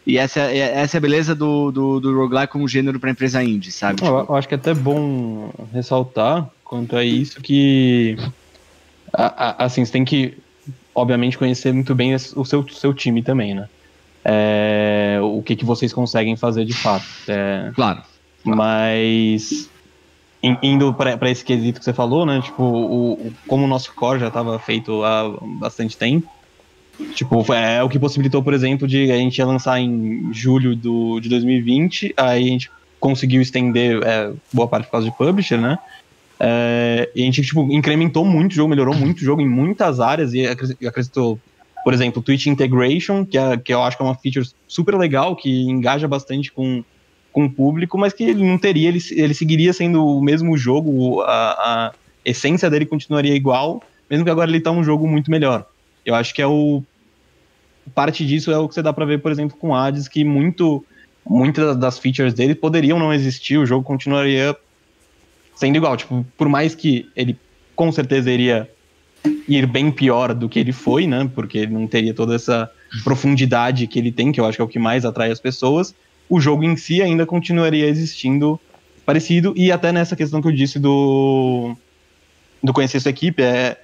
S4: E essa, é- essa é a beleza do, do, do roguelike como gênero pra empresa indie, sabe?
S2: Eu,
S4: Tipo,
S2: eu acho que é até bom ressaltar quanto a isso que a- a- assim, você tem que obviamente conhecer muito bem o seu, seu time também, né? É, o que, que vocês conseguem fazer de fato. É,
S4: claro.
S2: mas in- indo para esse quesito que você falou, né? Tipo, o, o- como o nosso core já estava feito há bastante tempo, tipo, foi- é o que possibilitou, por exemplo, de a gente lançar em julho do, de 2020, aí a gente conseguiu estender é, boa parte por causa de publisher, né? É, e a gente, tipo, incrementou muito o jogo, melhorou muito o jogo em muitas áreas e acres- acrescentou, por exemplo, Twitch Integration, que, é, que eu acho que é uma feature super legal, que engaja bastante com, com o público, mas que ele não teria, ele, ele seguiria sendo o mesmo jogo, a, a essência dele continuaria igual, mesmo que agora ele tá um jogo muito melhor. Eu acho que é o. Parte disso é o que você dá pra ver, por exemplo, com Hades, que muito, muitas das features dele poderiam não existir, o jogo continuaria sendo igual. Tipo, por mais que ele com certeza iria ir bem pior do que ele foi, né? Porque ele não teria toda essa profundidade que ele tem, que eu acho que é o que mais atrai as pessoas. O jogo em si ainda continuaria existindo parecido, e até nessa questão que eu disse do, do conhecer sua equipe, é,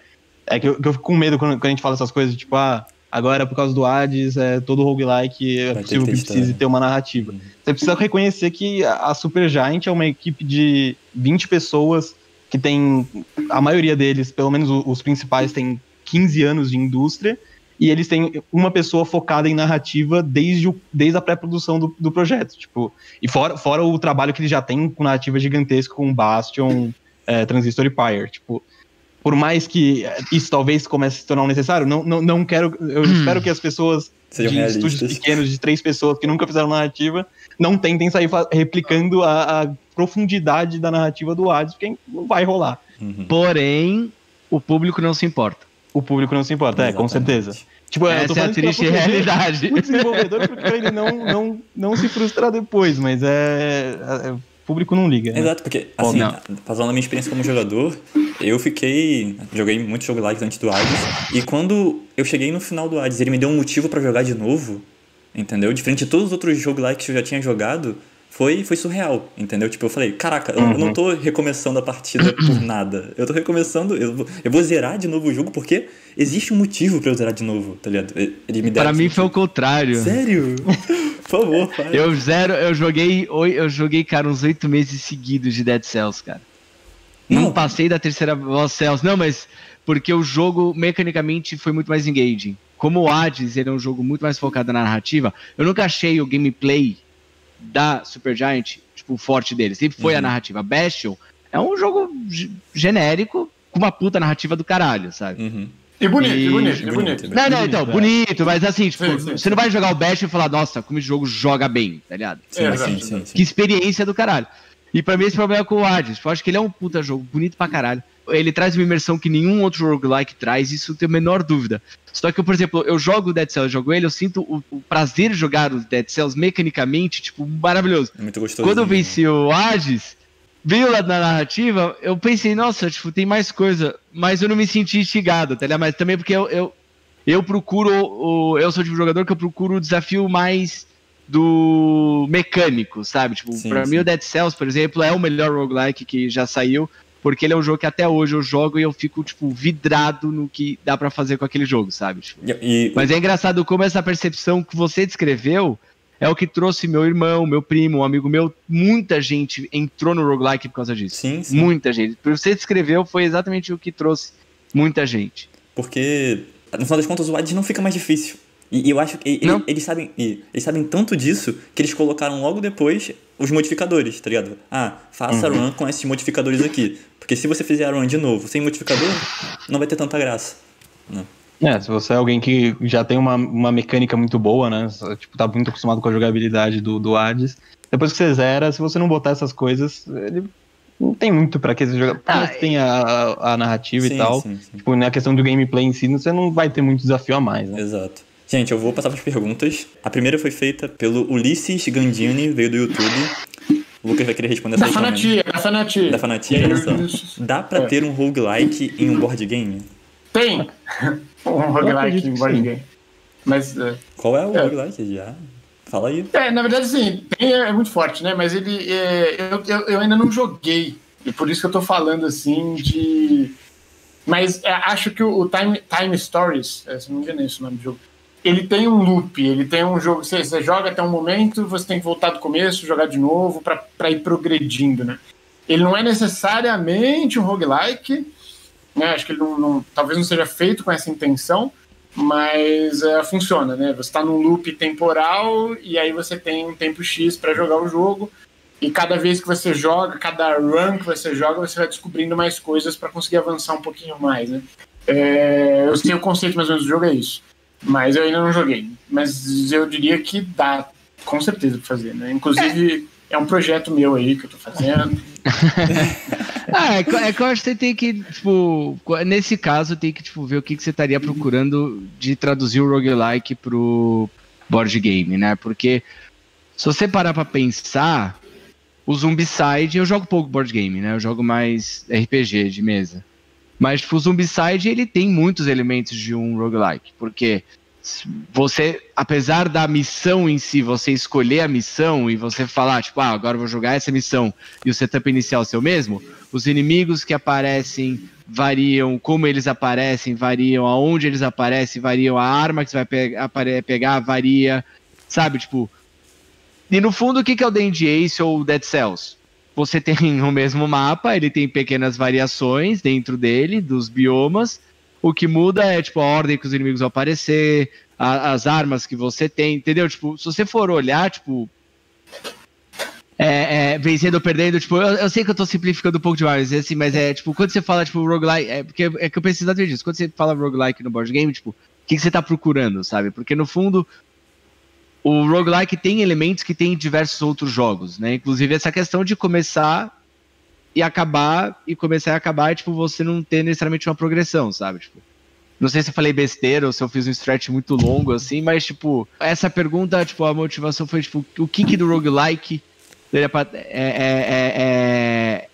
S2: é que, eu, que eu fico com medo quando, quando a gente fala essas coisas, tipo, ah, agora por causa do Hades, é, todo roguelike é
S1: Vai ter
S2: possível
S1: que
S2: que
S1: ter
S2: precise ter uma narrativa. Você precisa reconhecer que a a Supergiant é uma equipe de 20 pessoas que tem, a maioria deles, pelo menos os principais, tem 15 anos de indústria, e eles têm uma pessoa focada em narrativa desde, o, desde a pré-produção do, do projeto. Tipo, e fora, fora o trabalho que eles já têm com narrativa gigantesca, com Bastion, é, Transistor e Pyre. Tipo, por mais que isso talvez comece a se tornar um necessário, não, não, não quero. Eu espero que as pessoas
S1: Sejam
S2: de estúdios
S1: realistas.
S2: pequenos, de três pessoas que nunca fizeram narrativa, não tentem sair replicando a, a profundidade da narrativa do Hades, porque não vai rolar.
S1: Uhum.
S4: Porém, o público não se importa.
S2: O público não se importa, é, com
S1: Exatamente.
S2: certeza. Tipo, eu tô
S4: Essa é a
S2: pra
S4: triste realidade.
S2: O desenvolvedor, pra ele não, não, não se frustrar depois, mas é, é- público não liga. né?
S1: Exato, porque, assim, passando a minha experiência como jogador, eu fiquei. Joguei muitos roguelikes antes do Hades, e quando eu cheguei no final do Hades ele me deu um motivo pra jogar de novo, entendeu? Diferente de todos os outros roguelikes que eu já tinha jogado, foi, foi surreal, entendeu? Tipo, eu falei, caraca, eu, eu não tô recomeçando a partida por nada. Eu tô recomeçando, eu vou, eu vou zerar de novo o jogo porque existe um motivo pra eu zerar de novo, tá ligado? Ele me
S4: Para mim
S1: esse
S4: foi o contrário.
S1: Sério? Por favor, fala.
S4: Eu zero, eu joguei, oi- eu joguei, cara, uns oito meses seguidos de Dead Cells, cara. Não,
S1: Não.
S4: passei da terceira Lost Cells, não, mas porque o jogo mecanicamente foi muito mais engaging. Como o Hades, ele é um jogo muito mais focado na narrativa, eu nunca achei o gameplay da Supergiant, tipo, o forte dele. Sempre foi a
S1: Uhum.
S4: narrativa. Bastion é um jogo genérico com uma puta narrativa do caralho, sabe?
S1: Uhum.
S3: E bonito, e
S4: E-
S3: bonito, e
S1: bonito,
S3: bonito.
S1: bonito.
S4: Não, não, então,
S2: é.
S4: bonito, mas assim, tipo,
S3: Sim, sim,
S4: você não vai jogar o Bastion e falar, nossa, como esse jogo joga bem, tá ligado?
S1: Sim,
S3: É,
S1: sim, sim, sim.
S4: Que experiência do caralho. E pra mim esse problema é com o Hades. Eu acho que ele é um puta jogo, bonito pra caralho. Ele traz uma imersão que nenhum outro roguelike traz, isso eu tenho a menor dúvida. Só que, por exemplo, eu jogo o Dead Cells, jogo ele, eu sinto o, o prazer de jogar o Dead Cells mecanicamente, tipo, maravilhoso.
S1: É muito gostoso.
S4: Quando eu venci o Hades, veio lá na narrativa, eu pensei, nossa, tipo, tem mais coisa, mas eu não me senti instigado, tá ligado? Mas também porque eu, eu, eu procuro, o, eu sou o tipo de jogador que eu procuro o desafio mais do mecânico, sabe? Tipo,
S1: Sim,
S4: pra
S1: sim.
S4: mim o Dead Cells, por exemplo, é o melhor roguelike que já saiu, porque ele é um jogo que até hoje eu jogo e eu fico, tipo, vidrado no que dá pra fazer com aquele jogo, sabe? Tipo,
S1: E,
S4: mas é engraçado como essa percepção que você descreveu é o que trouxe meu irmão, meu primo, um amigo meu. Muita gente entrou no roguelike por causa disso.
S1: sim, sim.
S4: Muita gente. Que você descreveu foi exatamente o que trouxe muita gente.
S1: Porque, no final das contas, o Hades não fica mais difícil. E, e eu acho que e-
S4: Não.
S1: eles sabem e eles sabem tanto disso que eles colocaram logo depois os modificadores, tá ligado? Ah, faça a run com esses modificadores aqui. Porque se você fizer a run de novo sem modificador, não vai ter tanta graça.
S2: É, se você é alguém que já tem uma, uma mecânica muito boa, né? Tipo, tá muito acostumado com a jogabilidade do, do Hades. Depois que você zera, se você não botar essas coisas, ele não tem muito pra que você jogar.
S4: Ah,
S2: Mas tem a, a, a narrativa
S1: Sim,
S2: e tal.
S1: sim, sim.
S2: Tipo, na questão do gameplay em si, você não vai ter muito desafio a mais, né?
S1: Exato. Gente, eu vou passar para as perguntas. A primeira foi feita pelo Ulisses Gandini, veio do YouTube. O Lucas vai querer responder essa
S3: Da. Fanatia, da Fanatia.
S1: Da Fanatia, olha só. Dá pra
S3: É.
S1: ter um roguelike em um board game?
S3: Tem um roguelike em
S2: que
S3: board game. Mas, é,
S1: Qual é o
S3: É.
S1: roguelike? Já? Fala aí.
S3: é, na verdade, sim, tem, é muito forte, né? Mas ele, é, eu, eu, eu ainda não joguei. E por isso que eu tô falando, assim, de... Mas é, acho que o, o Time, Time Stories, é, se não me engano é esse o nome do jogo, ele tem um loop, ele tem um jogo, você, você joga até um momento, você tem que voltar do começo, jogar de novo, pra ir progredindo, né? Ele não é necessariamente um roguelike, né? Acho que ele não, não- talvez não seja feito com essa intenção, mas é, funciona, né? Você está num loop temporal e aí você tem um tempo X para jogar o jogo. E cada vez que você joga, cada run que você joga, você vai descobrindo mais coisas para conseguir avançar um pouquinho mais, né? É, eu sei o conceito mais ou menos do jogo é isso, mas eu ainda não joguei. Mas eu diria que dá, com certeza, para fazer, né? Inclusive é um projeto meu aí que eu tô fazendo.
S4: Ah, é, é que eu acho que você tem que, tipo, nesse caso, tem que tipo, ver o que, que você estaria procurando de traduzir o roguelike pro board game, né? Porque se você parar pra pensar, o Zombicide, eu jogo pouco board game, né? Eu jogo mais RPG de mesa. Mas tipo, o Zombicide, ele tem muitos elementos de um roguelike, porque você, apesar da missão em si, você escolher a missão e você falar, tipo, ah, agora vou jogar essa missão e o setup inicial ser o mesmo, os inimigos que aparecem variam, como eles aparecem, variam, aonde eles aparecem, variam, a arma que você vai pe pegar varia, sabe, tipo. E no fundo, o que é o Dandy Ace ou Dead Cells? Você tem o mesmo mapa, ele tem pequenas variações dentro dele, dos biomas, o que muda é, tipo, a ordem que os inimigos vão aparecer, a, as armas que você tem, entendeu? Tipo, se você for olhar, tipo. É, é, vencendo ou perdendo, tipo, eu, eu, sei que eu tô simplificando um pouco demais, assim, mas é, tipo, quando você fala, tipo, roguelike, é, porque é que eu preciso exatamente disso, quando você fala roguelike no board game, tipo, o que, que você tá procurando, sabe? Porque, no fundo, o roguelike tem elementos que tem em diversos outros jogos, né? Inclusive essa questão de começar e acabar, e começar a acabar, e, tipo, você não ter necessariamente uma progressão, sabe? Tipo, não sei se eu falei besteira ou se eu fiz um stretch muito longo, assim, mas, tipo, essa pergunta, tipo, a motivação foi, tipo, o kick do roguelike é, é, é, é,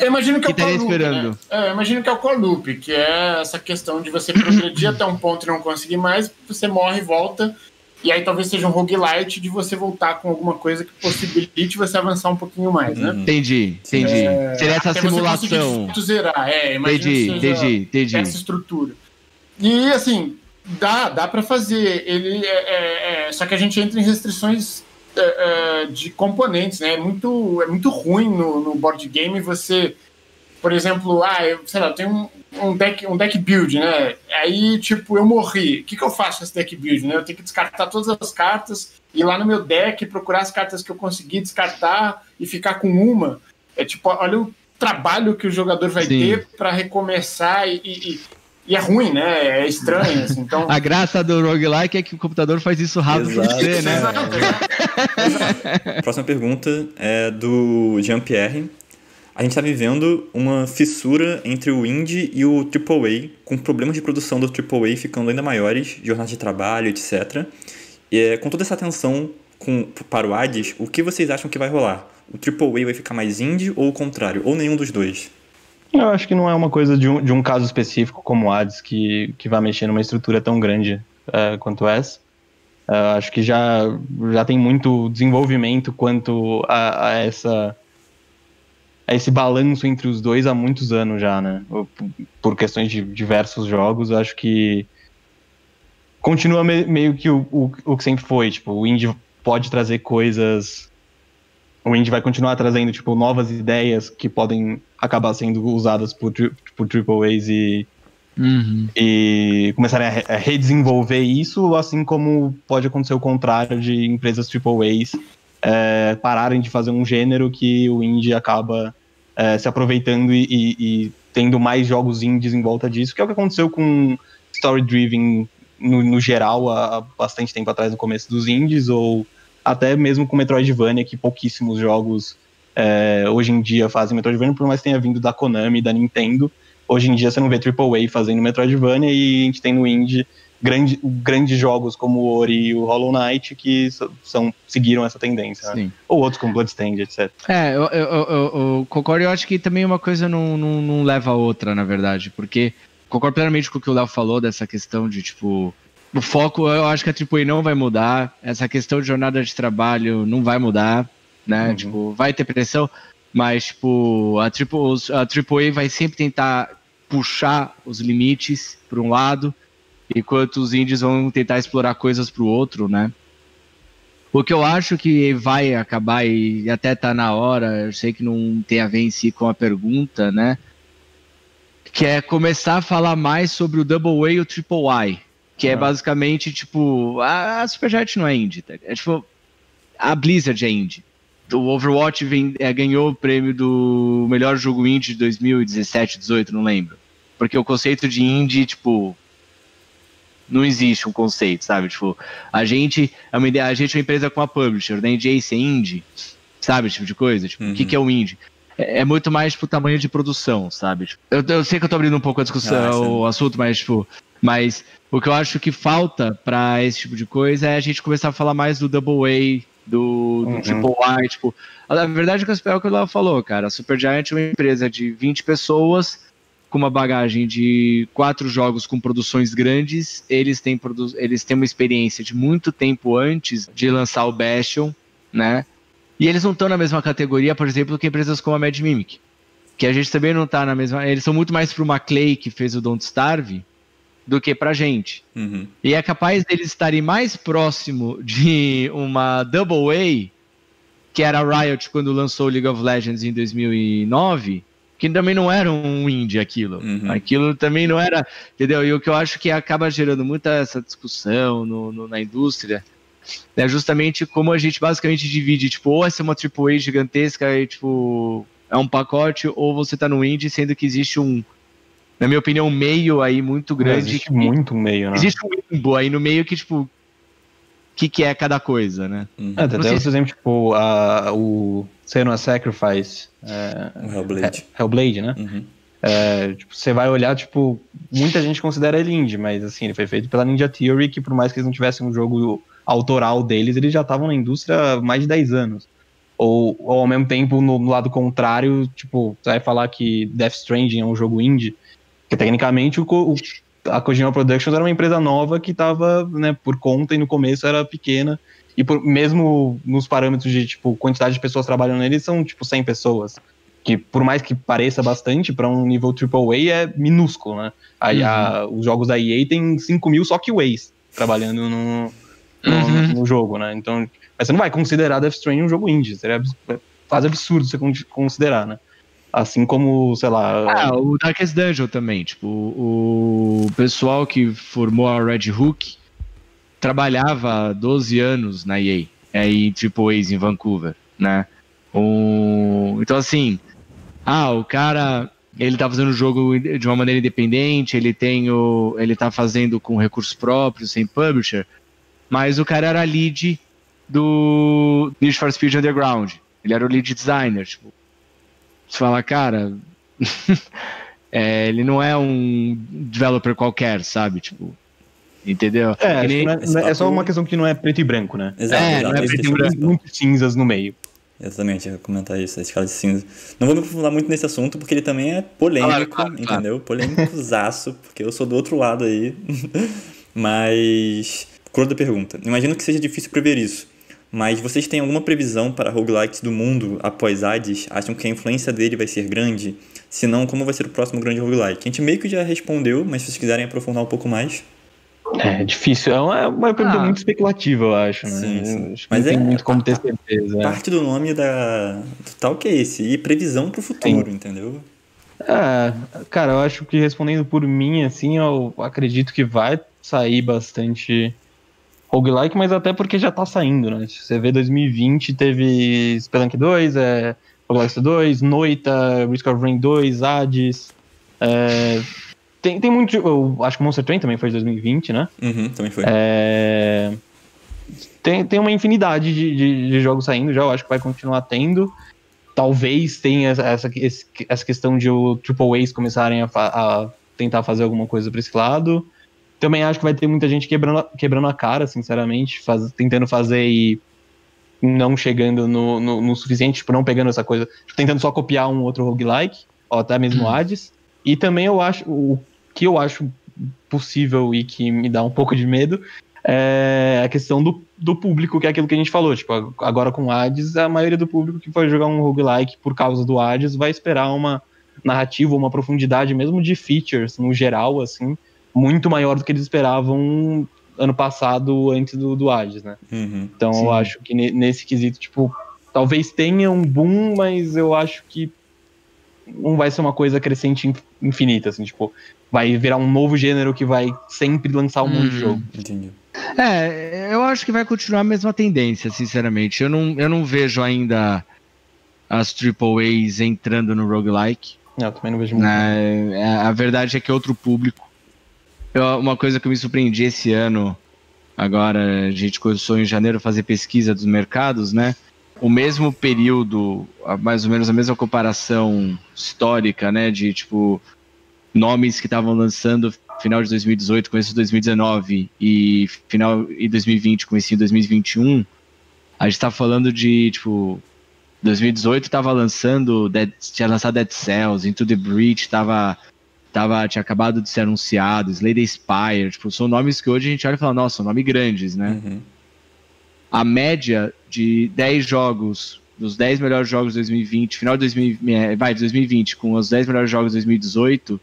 S3: eu imagino que, que é o core loop, né? é, eu imagino que é o loop, que é essa questão de você progredir até um ponto e não conseguir mais, você morre e volta, e aí talvez seja um roguelite de você voltar com alguma coisa que possibilite você avançar um pouquinho mais, né?
S4: Uhum. Entendi, entendi. É, Seria essa simulação.
S3: Você zerar, é,
S4: entendi, entendi, entendi.
S3: Essa estrutura. E assim, dá, dá para fazer. Ele é, é, é, só que a gente entra em restrições é, é, de componentes, né? É muito, é muito ruim no, no board game você, por exemplo, ah, eu, sei lá, eu tenho um, um deck, um deck build, né? Aí, tipo, eu morri. O que, que eu faço com esse deck build, né? Eu tenho que descartar todas as cartas, ir lá no meu deck, procurar as cartas que eu consegui descartar e ficar com uma. É tipo, olha o trabalho que o jogador vai Sim. ter para recomeçar e, e, e, é ruim, né? É estranho. Assim, então...
S4: A graça do roguelike é que o computador faz isso rápido Exato. você, né? Exato,
S1: exato. Próxima pergunta é do Jean-Pierre a gente está vivendo uma fissura entre o indie e o AAA, com problemas de produção do AAA ficando ainda maiores, jornadas de trabalho, etc. E é, com toda essa atenção com, para o Hades, o que vocês acham que vai rolar? O AAA vai ficar mais indie ou o contrário? Ou nenhum dos dois?
S2: Eu acho que não é uma coisa de um, de um caso específico como o Hades que, que vai mexer numa estrutura tão grande uh, quanto essa. Uh, acho que já, já tem muito desenvolvimento quanto a, a essa esse balanço entre os dois há muitos anos já, né? Por questões de diversos jogos, acho que continua me, meio que o, o, o, que sempre foi. Tipo, o indie pode trazer coisas. O indie vai continuar trazendo tipo novas ideias que podem acabar sendo usadas por, por AAAs e Uhum. e começarem a, redesenvolver isso, assim como pode acontecer o contrário de empresas AAAs é, pararem de fazer um gênero que o indie acaba é, se aproveitando e, e, e, tendo mais jogos indies em volta disso, que é o que aconteceu com Story Driven no, no, geral há bastante tempo atrás, no começo dos indies, ou até mesmo com Metroidvania, que pouquíssimos jogos é, hoje em dia fazem Metroidvania, por mais que tenha vindo da Konami da Nintendo. Hoje em dia você não vê AAA fazendo Metroidvania e a gente tem no indie grande, grandes jogos como o Ori e o Hollow Knight que são, seguiram essa tendência. Né? Ou outros como Bloodstained, etc.
S4: É, eu, eu, eu, eu, concordo. Eu acho que também uma coisa não, não, não leva a outra, na verdade, porque concordo plenamente com o que o Léo falou dessa questão de, tipo, o foco, eu acho que a AAA não vai mudar, essa questão de jornada de trabalho não vai mudar, né? Uhum. Tipo, vai ter pressão, mas, tipo, a AAA, a AAA vai sempre tentar puxar os limites para um lado enquanto os indies vão tentar explorar coisas para o outro, né? O que eu acho que vai acabar e até tá na hora, eu sei que não tem a ver em si com a pergunta, né? Que é começar a falar mais sobre o Double A e o Triple I, que é ah. basicamente tipo, a, Superjet não é indie, tá? é tipo a Blizzard é indie. O Overwatch vem, é, ganhou o prêmio do melhor jogo indie de 2017, 18, não lembro. Porque o conceito de indie, tipo, não existe um conceito, sabe? Tipo, a gente é uma, a gente é uma empresa com a publisher, né? Jace é indie, sabe? Tipo de coisa. Tipo, uhum. o que, que é o indie? É, é muito mais pro tamanho de produção, sabe? Tipo, eu, eu, sei que eu tô abrindo um pouco a discussão, ah, o assunto, mas, tipo, mas o que eu acho que falta para esse tipo de coisa é a gente começar a falar mais do Double A, do, do uhum. Triple A, tipo, a verdade é que o que o Léo falou, cara, a Supergiant é uma empresa de 20 pessoas com uma bagagem de quatro jogos com produções grandes, eles têm, produ eles têm uma experiência de muito tempo antes de lançar o Bastion, né? E eles não estão na mesma categoria, por exemplo, que empresas como a Mad Mimic. Que a gente também não está na mesma. Eles são muito mais para uma Clay que fez o Don't Starve do que pra gente.
S1: Uhum.
S4: E é capaz deles estarem mais próximo de uma Double A, que era a Riot quando lançou League of Legends em 2009, que também não era um indie aquilo.
S1: Uhum.
S4: Aquilo também não era, entendeu? E o que eu acho que acaba gerando muita essa discussão no, no, na indústria é justamente como a gente basicamente divide, tipo, ou essa é uma AAA gigantesca e, tipo, é um pacote, ou você tá no indie, sendo que existe um, na minha opinião, um meio aí muito grande.
S2: Existe
S4: que-
S2: muito meio, né?
S4: Existe um limbo aí no meio que, tipo, que, que é cada coisa, né?
S1: Uhum.
S2: É, até
S4: sei
S2: por exemplo, tipo, a, o Senua Sacrifice, é,
S1: O Hellblade.
S2: Hellblade, né?
S1: Uhum.
S2: É, tipo, você vai olhar, tipo, muita gente considera ele indie, mas assim, ele foi feito pela Ninja Theory, que por mais que eles não tivessem um jogo autoral deles, eles já estavam na indústria há mais de 10 anos. Ou, ou ao mesmo tempo, no, no lado contrário, tipo, você vai falar que Death Stranding é um jogo indie, que tecnicamente o, o- a Kojima Productions era uma empresa nova que estava, né, por conta e no começo era pequena. E por- mesmo nos parâmetros de, tipo, quantidade de pessoas trabalhando nele, são, tipo, 100 pessoas que por mais que pareça bastante, para um nível AAA é minúsculo, né? Aí a- os jogos da EA tem 5 mil só que ways trabalhando no, no,
S4: Uhum.
S2: no jogo, né? Então, mas você não vai considerar Death Stranding um jogo indie, seria quase absurdo você con- considerar, né? Assim como, sei lá,
S4: Ah, o Darkest Dungeon também, tipo, o pessoal que formou a Red Hook trabalhava há 12 anos na EA, aí Triple A's em Vancouver, né? Então, assim, ah, o cara, ele tá fazendo o jogo de uma maneira independente, ele tem o... ele tá fazendo com recursos próprios, sem publisher, mas o cara era lead do Need for Speed Underground, ele era o lead designer, tipo, você fala, cara, é, ele não é um developer qualquer, sabe? Tipo, entendeu?
S2: é,
S4: nem-
S2: não é, não é- só uma questão que não é preto e branco, né?
S1: Exato,
S4: É,
S1: exato.
S4: não é preto e branco.
S2: Tem muitos cinzas no meio.
S1: Exatamente, eu ia comentar isso, a escala de cinza. Não vou me aprofundar muito nesse assunto, porque ele também é polêmico,
S4: Claro, claro, claro.
S1: entendeu? Polêmicozaço, porque eu sou do outro lado aí. Mas, cor da pergunta. Imagino que seja difícil prever isso, mas vocês têm alguma previsão para roguelikes do mundo após Hades? Acham que a influência dele vai ser grande? Se não, como vai ser o próximo grande roguelike? A gente meio que já respondeu, mas se vocês quiserem aprofundar um pouco mais...
S2: É difícil, é uma, é uma pergunta
S4: Ah.
S2: muito especulativa, eu acho, né?
S1: Sim, sim.
S2: Acho que
S1: Mas
S2: não tem
S1: é-
S2: muito como ter certeza. é.
S1: Parte do nome da, do tal que é esse, e previsão pro futuro, entendeu?
S2: É, cara, eu acho que respondendo por mim, assim, eu acredito que vai sair bastante roguelike, mas até porque já tá saindo, né? Você vê 2020, teve Spelunk 2, é, Roguelike 2, Noita, Risk of Rain 2, Hades. é, tem, tem muito. Eu acho que Monster Train também foi de 2020, né?
S1: Uhum, também foi.
S2: É, tem, tem uma infinidade de, de, de jogos saindo já, eu acho que vai continuar tendo. Talvez tenha essa, essa, questão de o Triple A's começarem a, fa- a tentar fazer alguma coisa pra esse lado. Também acho que vai ter muita gente quebrando, a- quebrando a cara, sinceramente, faz- tentando fazer e não chegando no, no, no suficiente, tipo, não pegando essa coisa, tipo, tentando só copiar um outro roguelike, ou até mesmo Hades. E também eu acho, o que eu acho possível e que me dá um pouco de medo é a questão do, do público, que é aquilo que a gente falou. Tipo, agora com Hades, a maioria do público que vai jogar um roguelike por causa do Hades vai esperar uma narrativa, uma profundidade mesmo de features no geral, assim, muito maior do que eles esperavam ano passado antes do, do Hades, né?
S1: Uhum.
S2: Então
S4: Sim.
S2: eu acho que ne- nesse quesito, tipo, talvez tenha um boom, mas eu acho que não vai ser uma coisa crescente in- infinita, assim, tipo, vai virar um novo gênero que vai sempre lançar um monte de
S4: Hum.
S2: jogo.
S1: Entendi.
S4: É, eu acho que vai continuar a mesma tendência, sinceramente. Eu não, eu não vejo ainda as Triple A's entrando no roguelike.
S2: Não, eu também não vejo muito.
S4: né? É, A verdade é que é outro público. Eu- uma coisa que eu me surpreendi esse ano, agora a gente começou em janeiro a fazer pesquisa dos mercados, né? O mesmo período, mais ou menos a mesma comparação histórica, né? De tipo nomes que estavam lançando final de 2018, começo de 2019 e final e 2020, começo de 2021. A gente tá falando de tipo 2018 tava lançando, Dead, tinha lançado Dead Cells, Into the Breach tava tava, tinha acabado de ser anunciado, Slay the Spire, tipo, são nomes que hoje a gente olha e fala, nossa, são nomes grandes, né?
S1: Uhum.
S4: A média de 10 jogos, dos 10 melhores jogos de 2020, final de 2020, é, vai, de 2020, com os 10 melhores jogos de 2018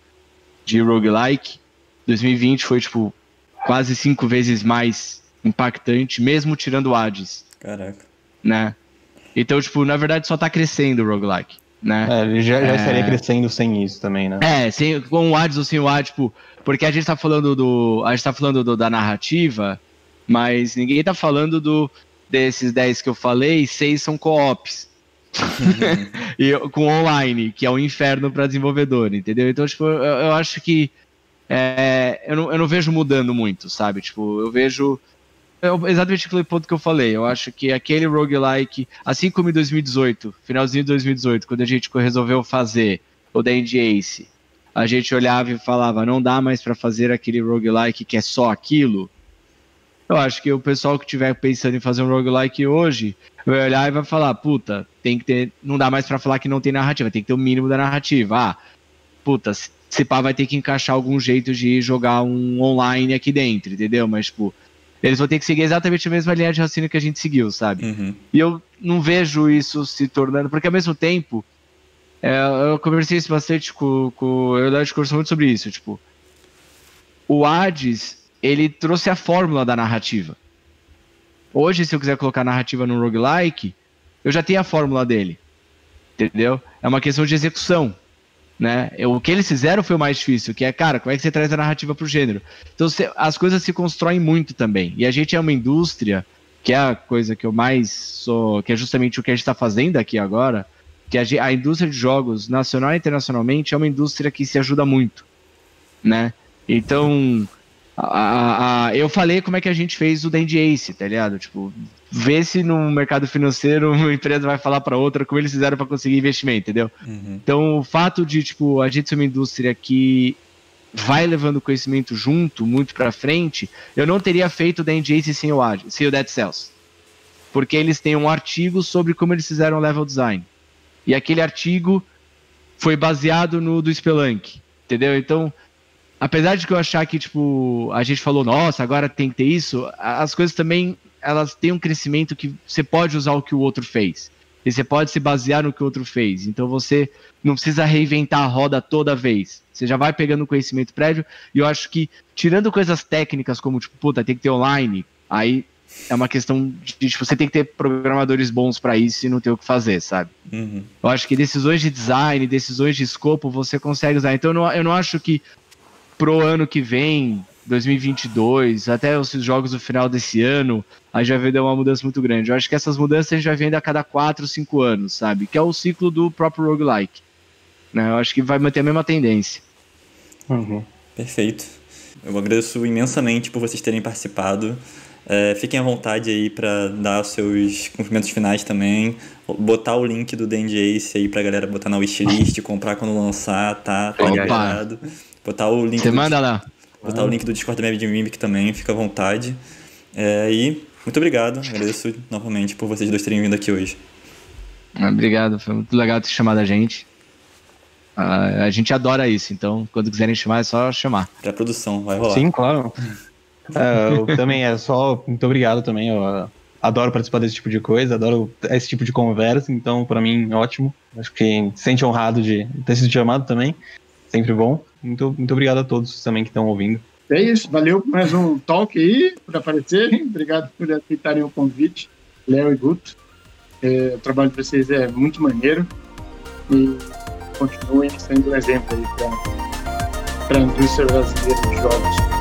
S4: de roguelike, 2020 foi, tipo, quase cinco vezes mais impactante, mesmo tirando o Hades,
S1: Caraca.
S4: né? Então, tipo, na verdade só tá crescendo o roguelike, né?
S2: É, ele já, já
S4: É.
S2: estaria crescendo sem isso também, né?
S4: É, sem, com o Hades ou sem o Hades, tipo, porque a gente tá falando do. A gente tá falando do- da narrativa, mas ninguém tá falando do desses 10 que eu falei, seis são co-ops. e eu- com online, que é um inferno para desenvolvedor, entendeu? Então, tipo, eu, eu acho que é, eu, não, eu não vejo mudando muito, sabe? Tipo, eu vejo. Eu- exatamente aquele ponto que eu falei. Eu acho que aquele roguelike, assim como em 2018, finalzinho de 2018, quando a gente resolveu fazer o da End Ace, a gente olhava e falava, não dá mais para fazer aquele roguelike que é só aquilo. Eu acho que o pessoal que estiver pensando em fazer um roguelike hoje vai olhar e vai falar, puta, tem que ter, não dá mais para falar que não tem narrativa, tem que ter o mínimo da narrativa. Ah, puta, se pá vai ter que encaixar algum jeito de jogar um online aqui dentro, entendeu? Mas tipo, eles vão ter que seguir exatamente a mesma linha de raciocínio que a gente seguiu, sabe?
S1: Uhum.
S4: E eu não vejo isso se tornando. Porque ao mesmo tempo, é, eu conversei isso bastante com, com eu o Léo, a gente conversou muito sobre isso. Tipo, o Hades, ele trouxe a fórmula da narrativa. Hoje, se eu quiser colocar narrativa no roguelike, eu já tenho a fórmula dele. Entendeu? É uma questão de execução. Né? O que eles fizeram foi o mais difícil, que é, cara, como é que você traz a narrativa pro gênero? Então as coisas se constroem muito também. E a gente é uma indústria que é a coisa que eu mais sou, que é justamente o que a gente está fazendo aqui agora, que a, a indústria de jogos, nacional e internacionalmente, é uma indústria que se ajuda muito, né? Então, a- a- eu falei como é que a gente fez o Dandy Ace, tá ligado? Tipo, vê se no mercado financeiro uma empresa vai falar para outra como eles fizeram para conseguir investimento, entendeu?
S1: Uhum.
S4: Então, o fato de, tipo, a gente ser uma indústria que vai levando conhecimento junto, muito pra frente, eu não teria feito o Dan Jace sem o, Ad, sem o Dead Cells. Porque eles têm um artigo sobre como eles fizeram o level design. E aquele artigo foi baseado no do Spelunk, entendeu? Então, apesar de que eu achar que, tipo, a gente falou, nossa, agora tem que ter isso, as coisas também, elas têm um crescimento que você pode usar o que o outro fez. E você pode se basear no que o outro fez. Então você não precisa reinventar a roda toda vez. Você já vai pegando conhecimento prévio. E eu acho que, tirando coisas técnicas, como, tipo, puta, tem que ter online, aí é uma questão de, tipo, você tem que ter programadores bons pra isso e não ter o que fazer, sabe?
S1: Uhum.
S4: Eu acho que decisões de design, decisões de escopo, você consegue usar. Então eu não, eu não acho que pro ano que vem, 2022, até os jogos do final desse ano, a gente vai ver uma mudança muito grande. Eu acho que essas mudanças a gente vai vendo a cada 4, 5 anos, sabe? Que é o ciclo do próprio roguelike. Né? Eu acho que vai manter a mesma tendência.
S2: Uhum.
S1: Perfeito. Eu agradeço imensamente por vocês terem participado. É, fiquem à vontade aí para dar os seus cumprimentos finais também. Botar o link do Dandy Ace aí pra galera botar na wishlist, comprar quando lançar, tá? Tá liberado. Botar o link
S4: Você
S1: do,
S4: manda lá.
S1: botar o link do Discord da Mad Mimic também, fica à vontade. É, e muito obrigado. Agradeço novamente por vocês dois terem vindo aqui hoje.
S4: Ah, Obrigado, foi muito legal ter chamado a gente. Ah, a gente adora isso, então quando quiserem chamar é só chamar.
S1: Pra produção, vai rolar.
S2: Sim, claro. É, eu também é só muito obrigado também. Eu uh, adoro participar desse tipo de coisa, adoro esse tipo de conversa, então pra mim ótimo. Acho que se sente honrado de ter sido chamado também. Sempre bom. Muito, muito obrigado a todos também que estão ouvindo.
S3: É isso, valeu por mais um talk aí, por aparecerem. Obrigado por aceitarem o convite, Léo e Guto. É, o trabalho de vocês é muito maneiro e continuem sendo um exemplo aí para a indústria brasileira de jogos.